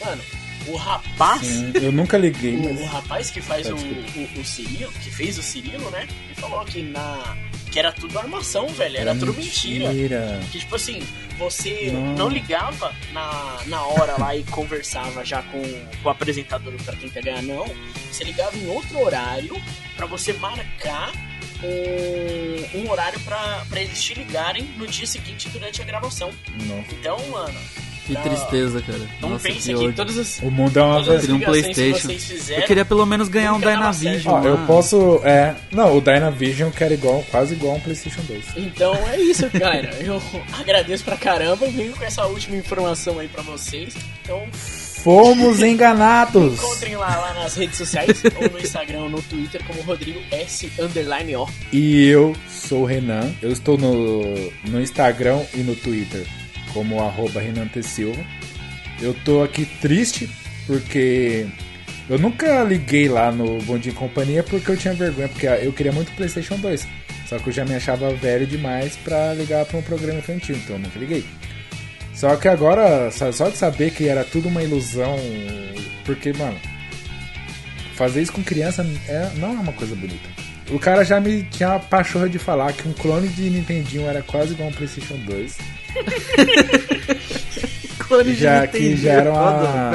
Mano, o rapaz. Sim, eu nunca liguei, O, o mas. rapaz que faz o, o, o Cirilo, que fez o Cirilo, né? Ele falou que na que era tudo armação, velho. Era, tudo mentira. mentira. Que tipo assim, você Não. não ligava na, na hora lá e conversava já com, com o apresentador pra quer ganhar, não. Você ligava em outro horário pra você marcar um, um horário pra, pra eles te ligarem no dia seguinte durante a gravação. Não. Então, mano, Que Não. tristeza, cara. não Nossa, pense que que todas as, O mundo é uma queria um que PlayStation. vocês fizeram. Eu queria pelo menos ganhar um Dynavision. Ó, eu posso. É. Não, o Dynavision que era igual, quase igual a um PlayStation 2. Então é isso, galera. Eu agradeço pra caramba e venho com essa última informação aí pra vocês. Então Fomos enganados! encontrem lá, lá nas redes sociais, ou no Instagram ou no Twitter, como Rodrigo S underline O. E eu sou o Renan. Eu estou no, no Instagram e no Twitter como arroba Renan T. Silva. Eu tô aqui triste porque eu nunca liguei lá no Bom Dia e Companhia porque eu tinha vergonha, porque eu queria muito Playstation 2. Só que eu já me achava velho demais pra ligar pra um programa infantil, então eu nunca liguei. Só que agora, só de saber que era tudo uma ilusão, porque, mano, fazer isso com criança é, não é uma coisa bonita. O cara já me tinha a pachorra de falar que um clone de Nintendinho era quase igual um PlayStation 2. Clone de Já que já era foda, uma,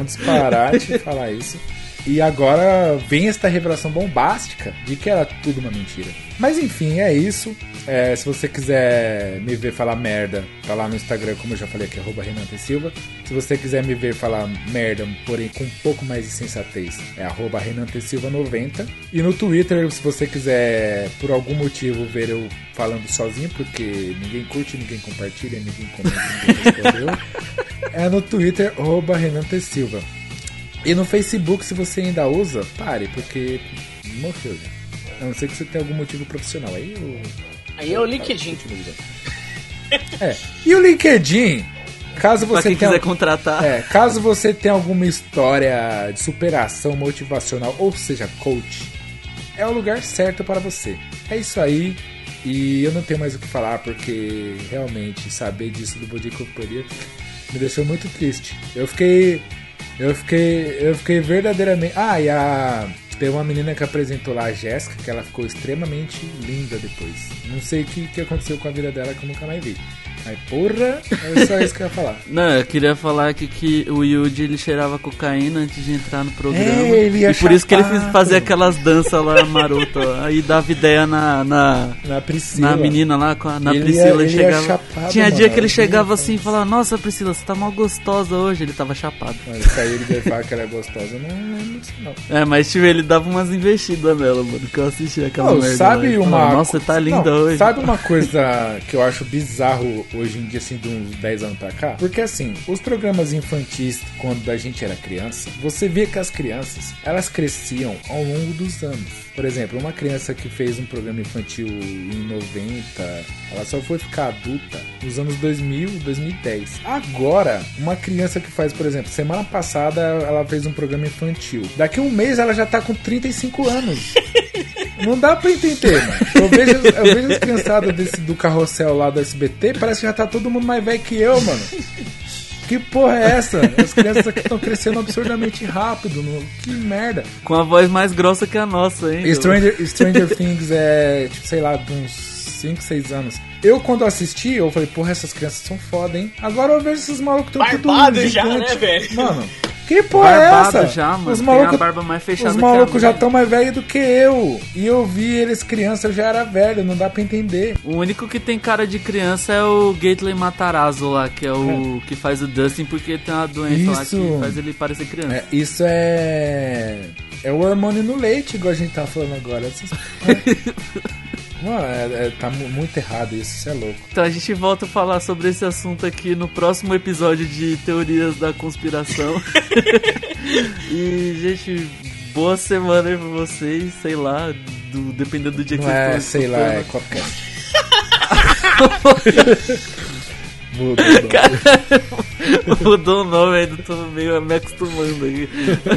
um disparate falar isso. E agora vem esta revelação bombástica de que era tudo uma mentira. Mas enfim, é isso. É, se você quiser me ver falar merda, tá lá no Instagram, como eu já falei aqui, arroba Renan. Silva. Se você quiser me ver falar merda, porém com um pouco mais de sensatez, é arroba Renan. Silva 90. E no Twitter, se você quiser, por algum motivo, ver eu falando sozinho, porque ninguém curte, ninguém compartilha, ninguém comenta, ninguém respondeu. É no Twitter, arroba Renan. Silva. E no Facebook, se você ainda usa, pare, porque morreu já. A não ser que você tenha algum motivo profissional. Aí eu. Aí é o LinkedIn. É. E o LinkedIn, caso Pra você quem tenha. quiser contratar. É, caso você tenha alguma história de superação motivacional, ou seja, coach, é o lugar certo para você. É isso aí. E eu não tenho mais o que falar, porque realmente saber disso do Body Companhia me deixou muito triste. Eu fiquei. Eu fiquei. Eu fiquei verdadeiramente. Ah, e a. Tem uma menina que apresentou lá, a Jéssica, que ela ficou extremamente linda depois. Não sei o que, que aconteceu com a vida dela que eu nunca mais vi. Mas porra, é só isso que eu ia falar. Não, eu queria falar aqui que o Yuji ele cheirava cocaína antes de entrar no programa. É, ele ia e por isso que ele fez fazer aquelas danças lá maroto. Aí dava ideia na, na, Na Priscila. na menina lá, com a, na Ele ia- Priscila. Ele, ele ia chegava. chapado, Tinha mano, dia que ele chegava assim e falava: Nossa, Priscila, você tá mal gostosa hoje. Ele tava chapado. Mas aí ele falar que ela é gostosa. Não, não, não sei não. É, mas tipo, ele dava umas investidas nela, mano. Que eu assisti aquela Não, merda. sabe lá. Uma. Nossa, você tá linda Não, hoje. Sabe uma coisa que eu acho bizarro hoje em dia, assim, de uns 10 anos pra cá? Porque assim, os programas infantis, quando a gente era criança, você via que as crianças, elas cresciam ao longo dos anos. Por exemplo, uma criança que fez um programa infantil em 90, ela só foi ficar adulta nos anos 2000, 2010. Agora, uma criança que faz, por exemplo, semana passada ela fez um programa infantil. Daqui a um mês ela já tá com 35 anos. Não dá pra entender, mano. Eu vejo, eu vejo as criançadas desse, do carrossel lá do SBT, parece que já tá todo mundo mais velho que eu, mano. Que porra é essa? As crianças aqui estão crescendo absurdamente rápido. no- Que merda. Com a voz mais grossa que a nossa, hein? Stranger, Stranger Things é, tipo, sei lá, de uns 5, 6 anos. Eu, quando assisti, eu falei, porra, essas crianças são foda, hein? Agora eu vejo esses malucos tão tudo já, né, velho? Mano, que porra é Barbado essa? já, mano. Os malucos, barba mais fechada os malucos já estão mais velhos do que eu. E eu vi eles criança, eu já era velho, não dá pra entender. O único que tem cara de criança é o Gately Matarazzo lá, que é o que faz o Dustin porque tem uma doença lá Isso. que faz ele parecer criança. É, isso é. É o hormônio no leite, igual a gente tá falando agora. Essas- Mano, é- é- tá mu- muito errado isso, isso é louco. Então a gente volta a falar sobre esse assunto aqui no próximo episódio de Teorias da Conspiração. e, gente, boa semana aí pra vocês, sei lá, do, dependendo do dia que Não vocês é, sei lá, é. Copcast. Mudou o nome. Mudou o nome ainda, tô meio me acostumando aqui.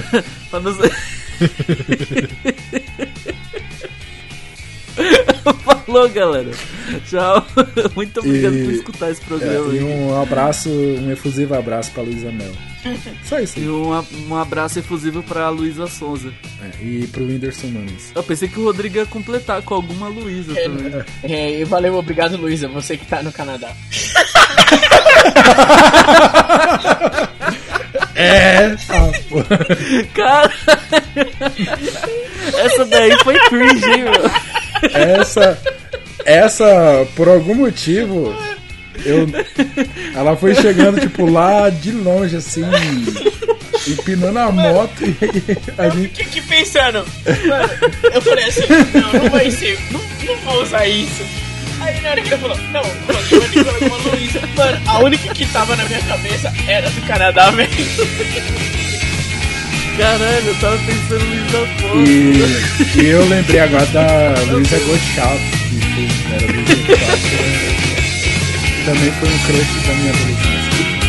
pra não ser... Falou galera. Tchau. Muito obrigado E- por escutar esse É, programa. e aí. um abraço, um efusivo abraço pra Luísa Mel. Só isso. E um, a- um abraço efusivo pra Luísa Souza. É, e pro Whindersson Nunes. Eu pensei que o Rodrigo ia completar com alguma Luísa É, também. É, e valeu, obrigado, Luísa, você que tá no Canadá. É, ah, pô. Cara, essa daí foi cringe, hein, meu? Essa, essa, por algum motivo, eu, ela foi chegando, tipo, lá de longe, assim, empinando a moto e a Eu gente... fiquei aqui pensando, mano, eu falei assim, não, não vai ser, não, não vou usar isso. Aí na hora que ele falou, não, Luísa. Mano, a única que tava na minha cabeça era do Canadá, velho. Caralho, eu tava pensando em Luísa Souza. E, e eu lembrei agora da Luísa Gottschalk, que foi, era Luísa Gottschalk, também foi um crush da minha adolescência.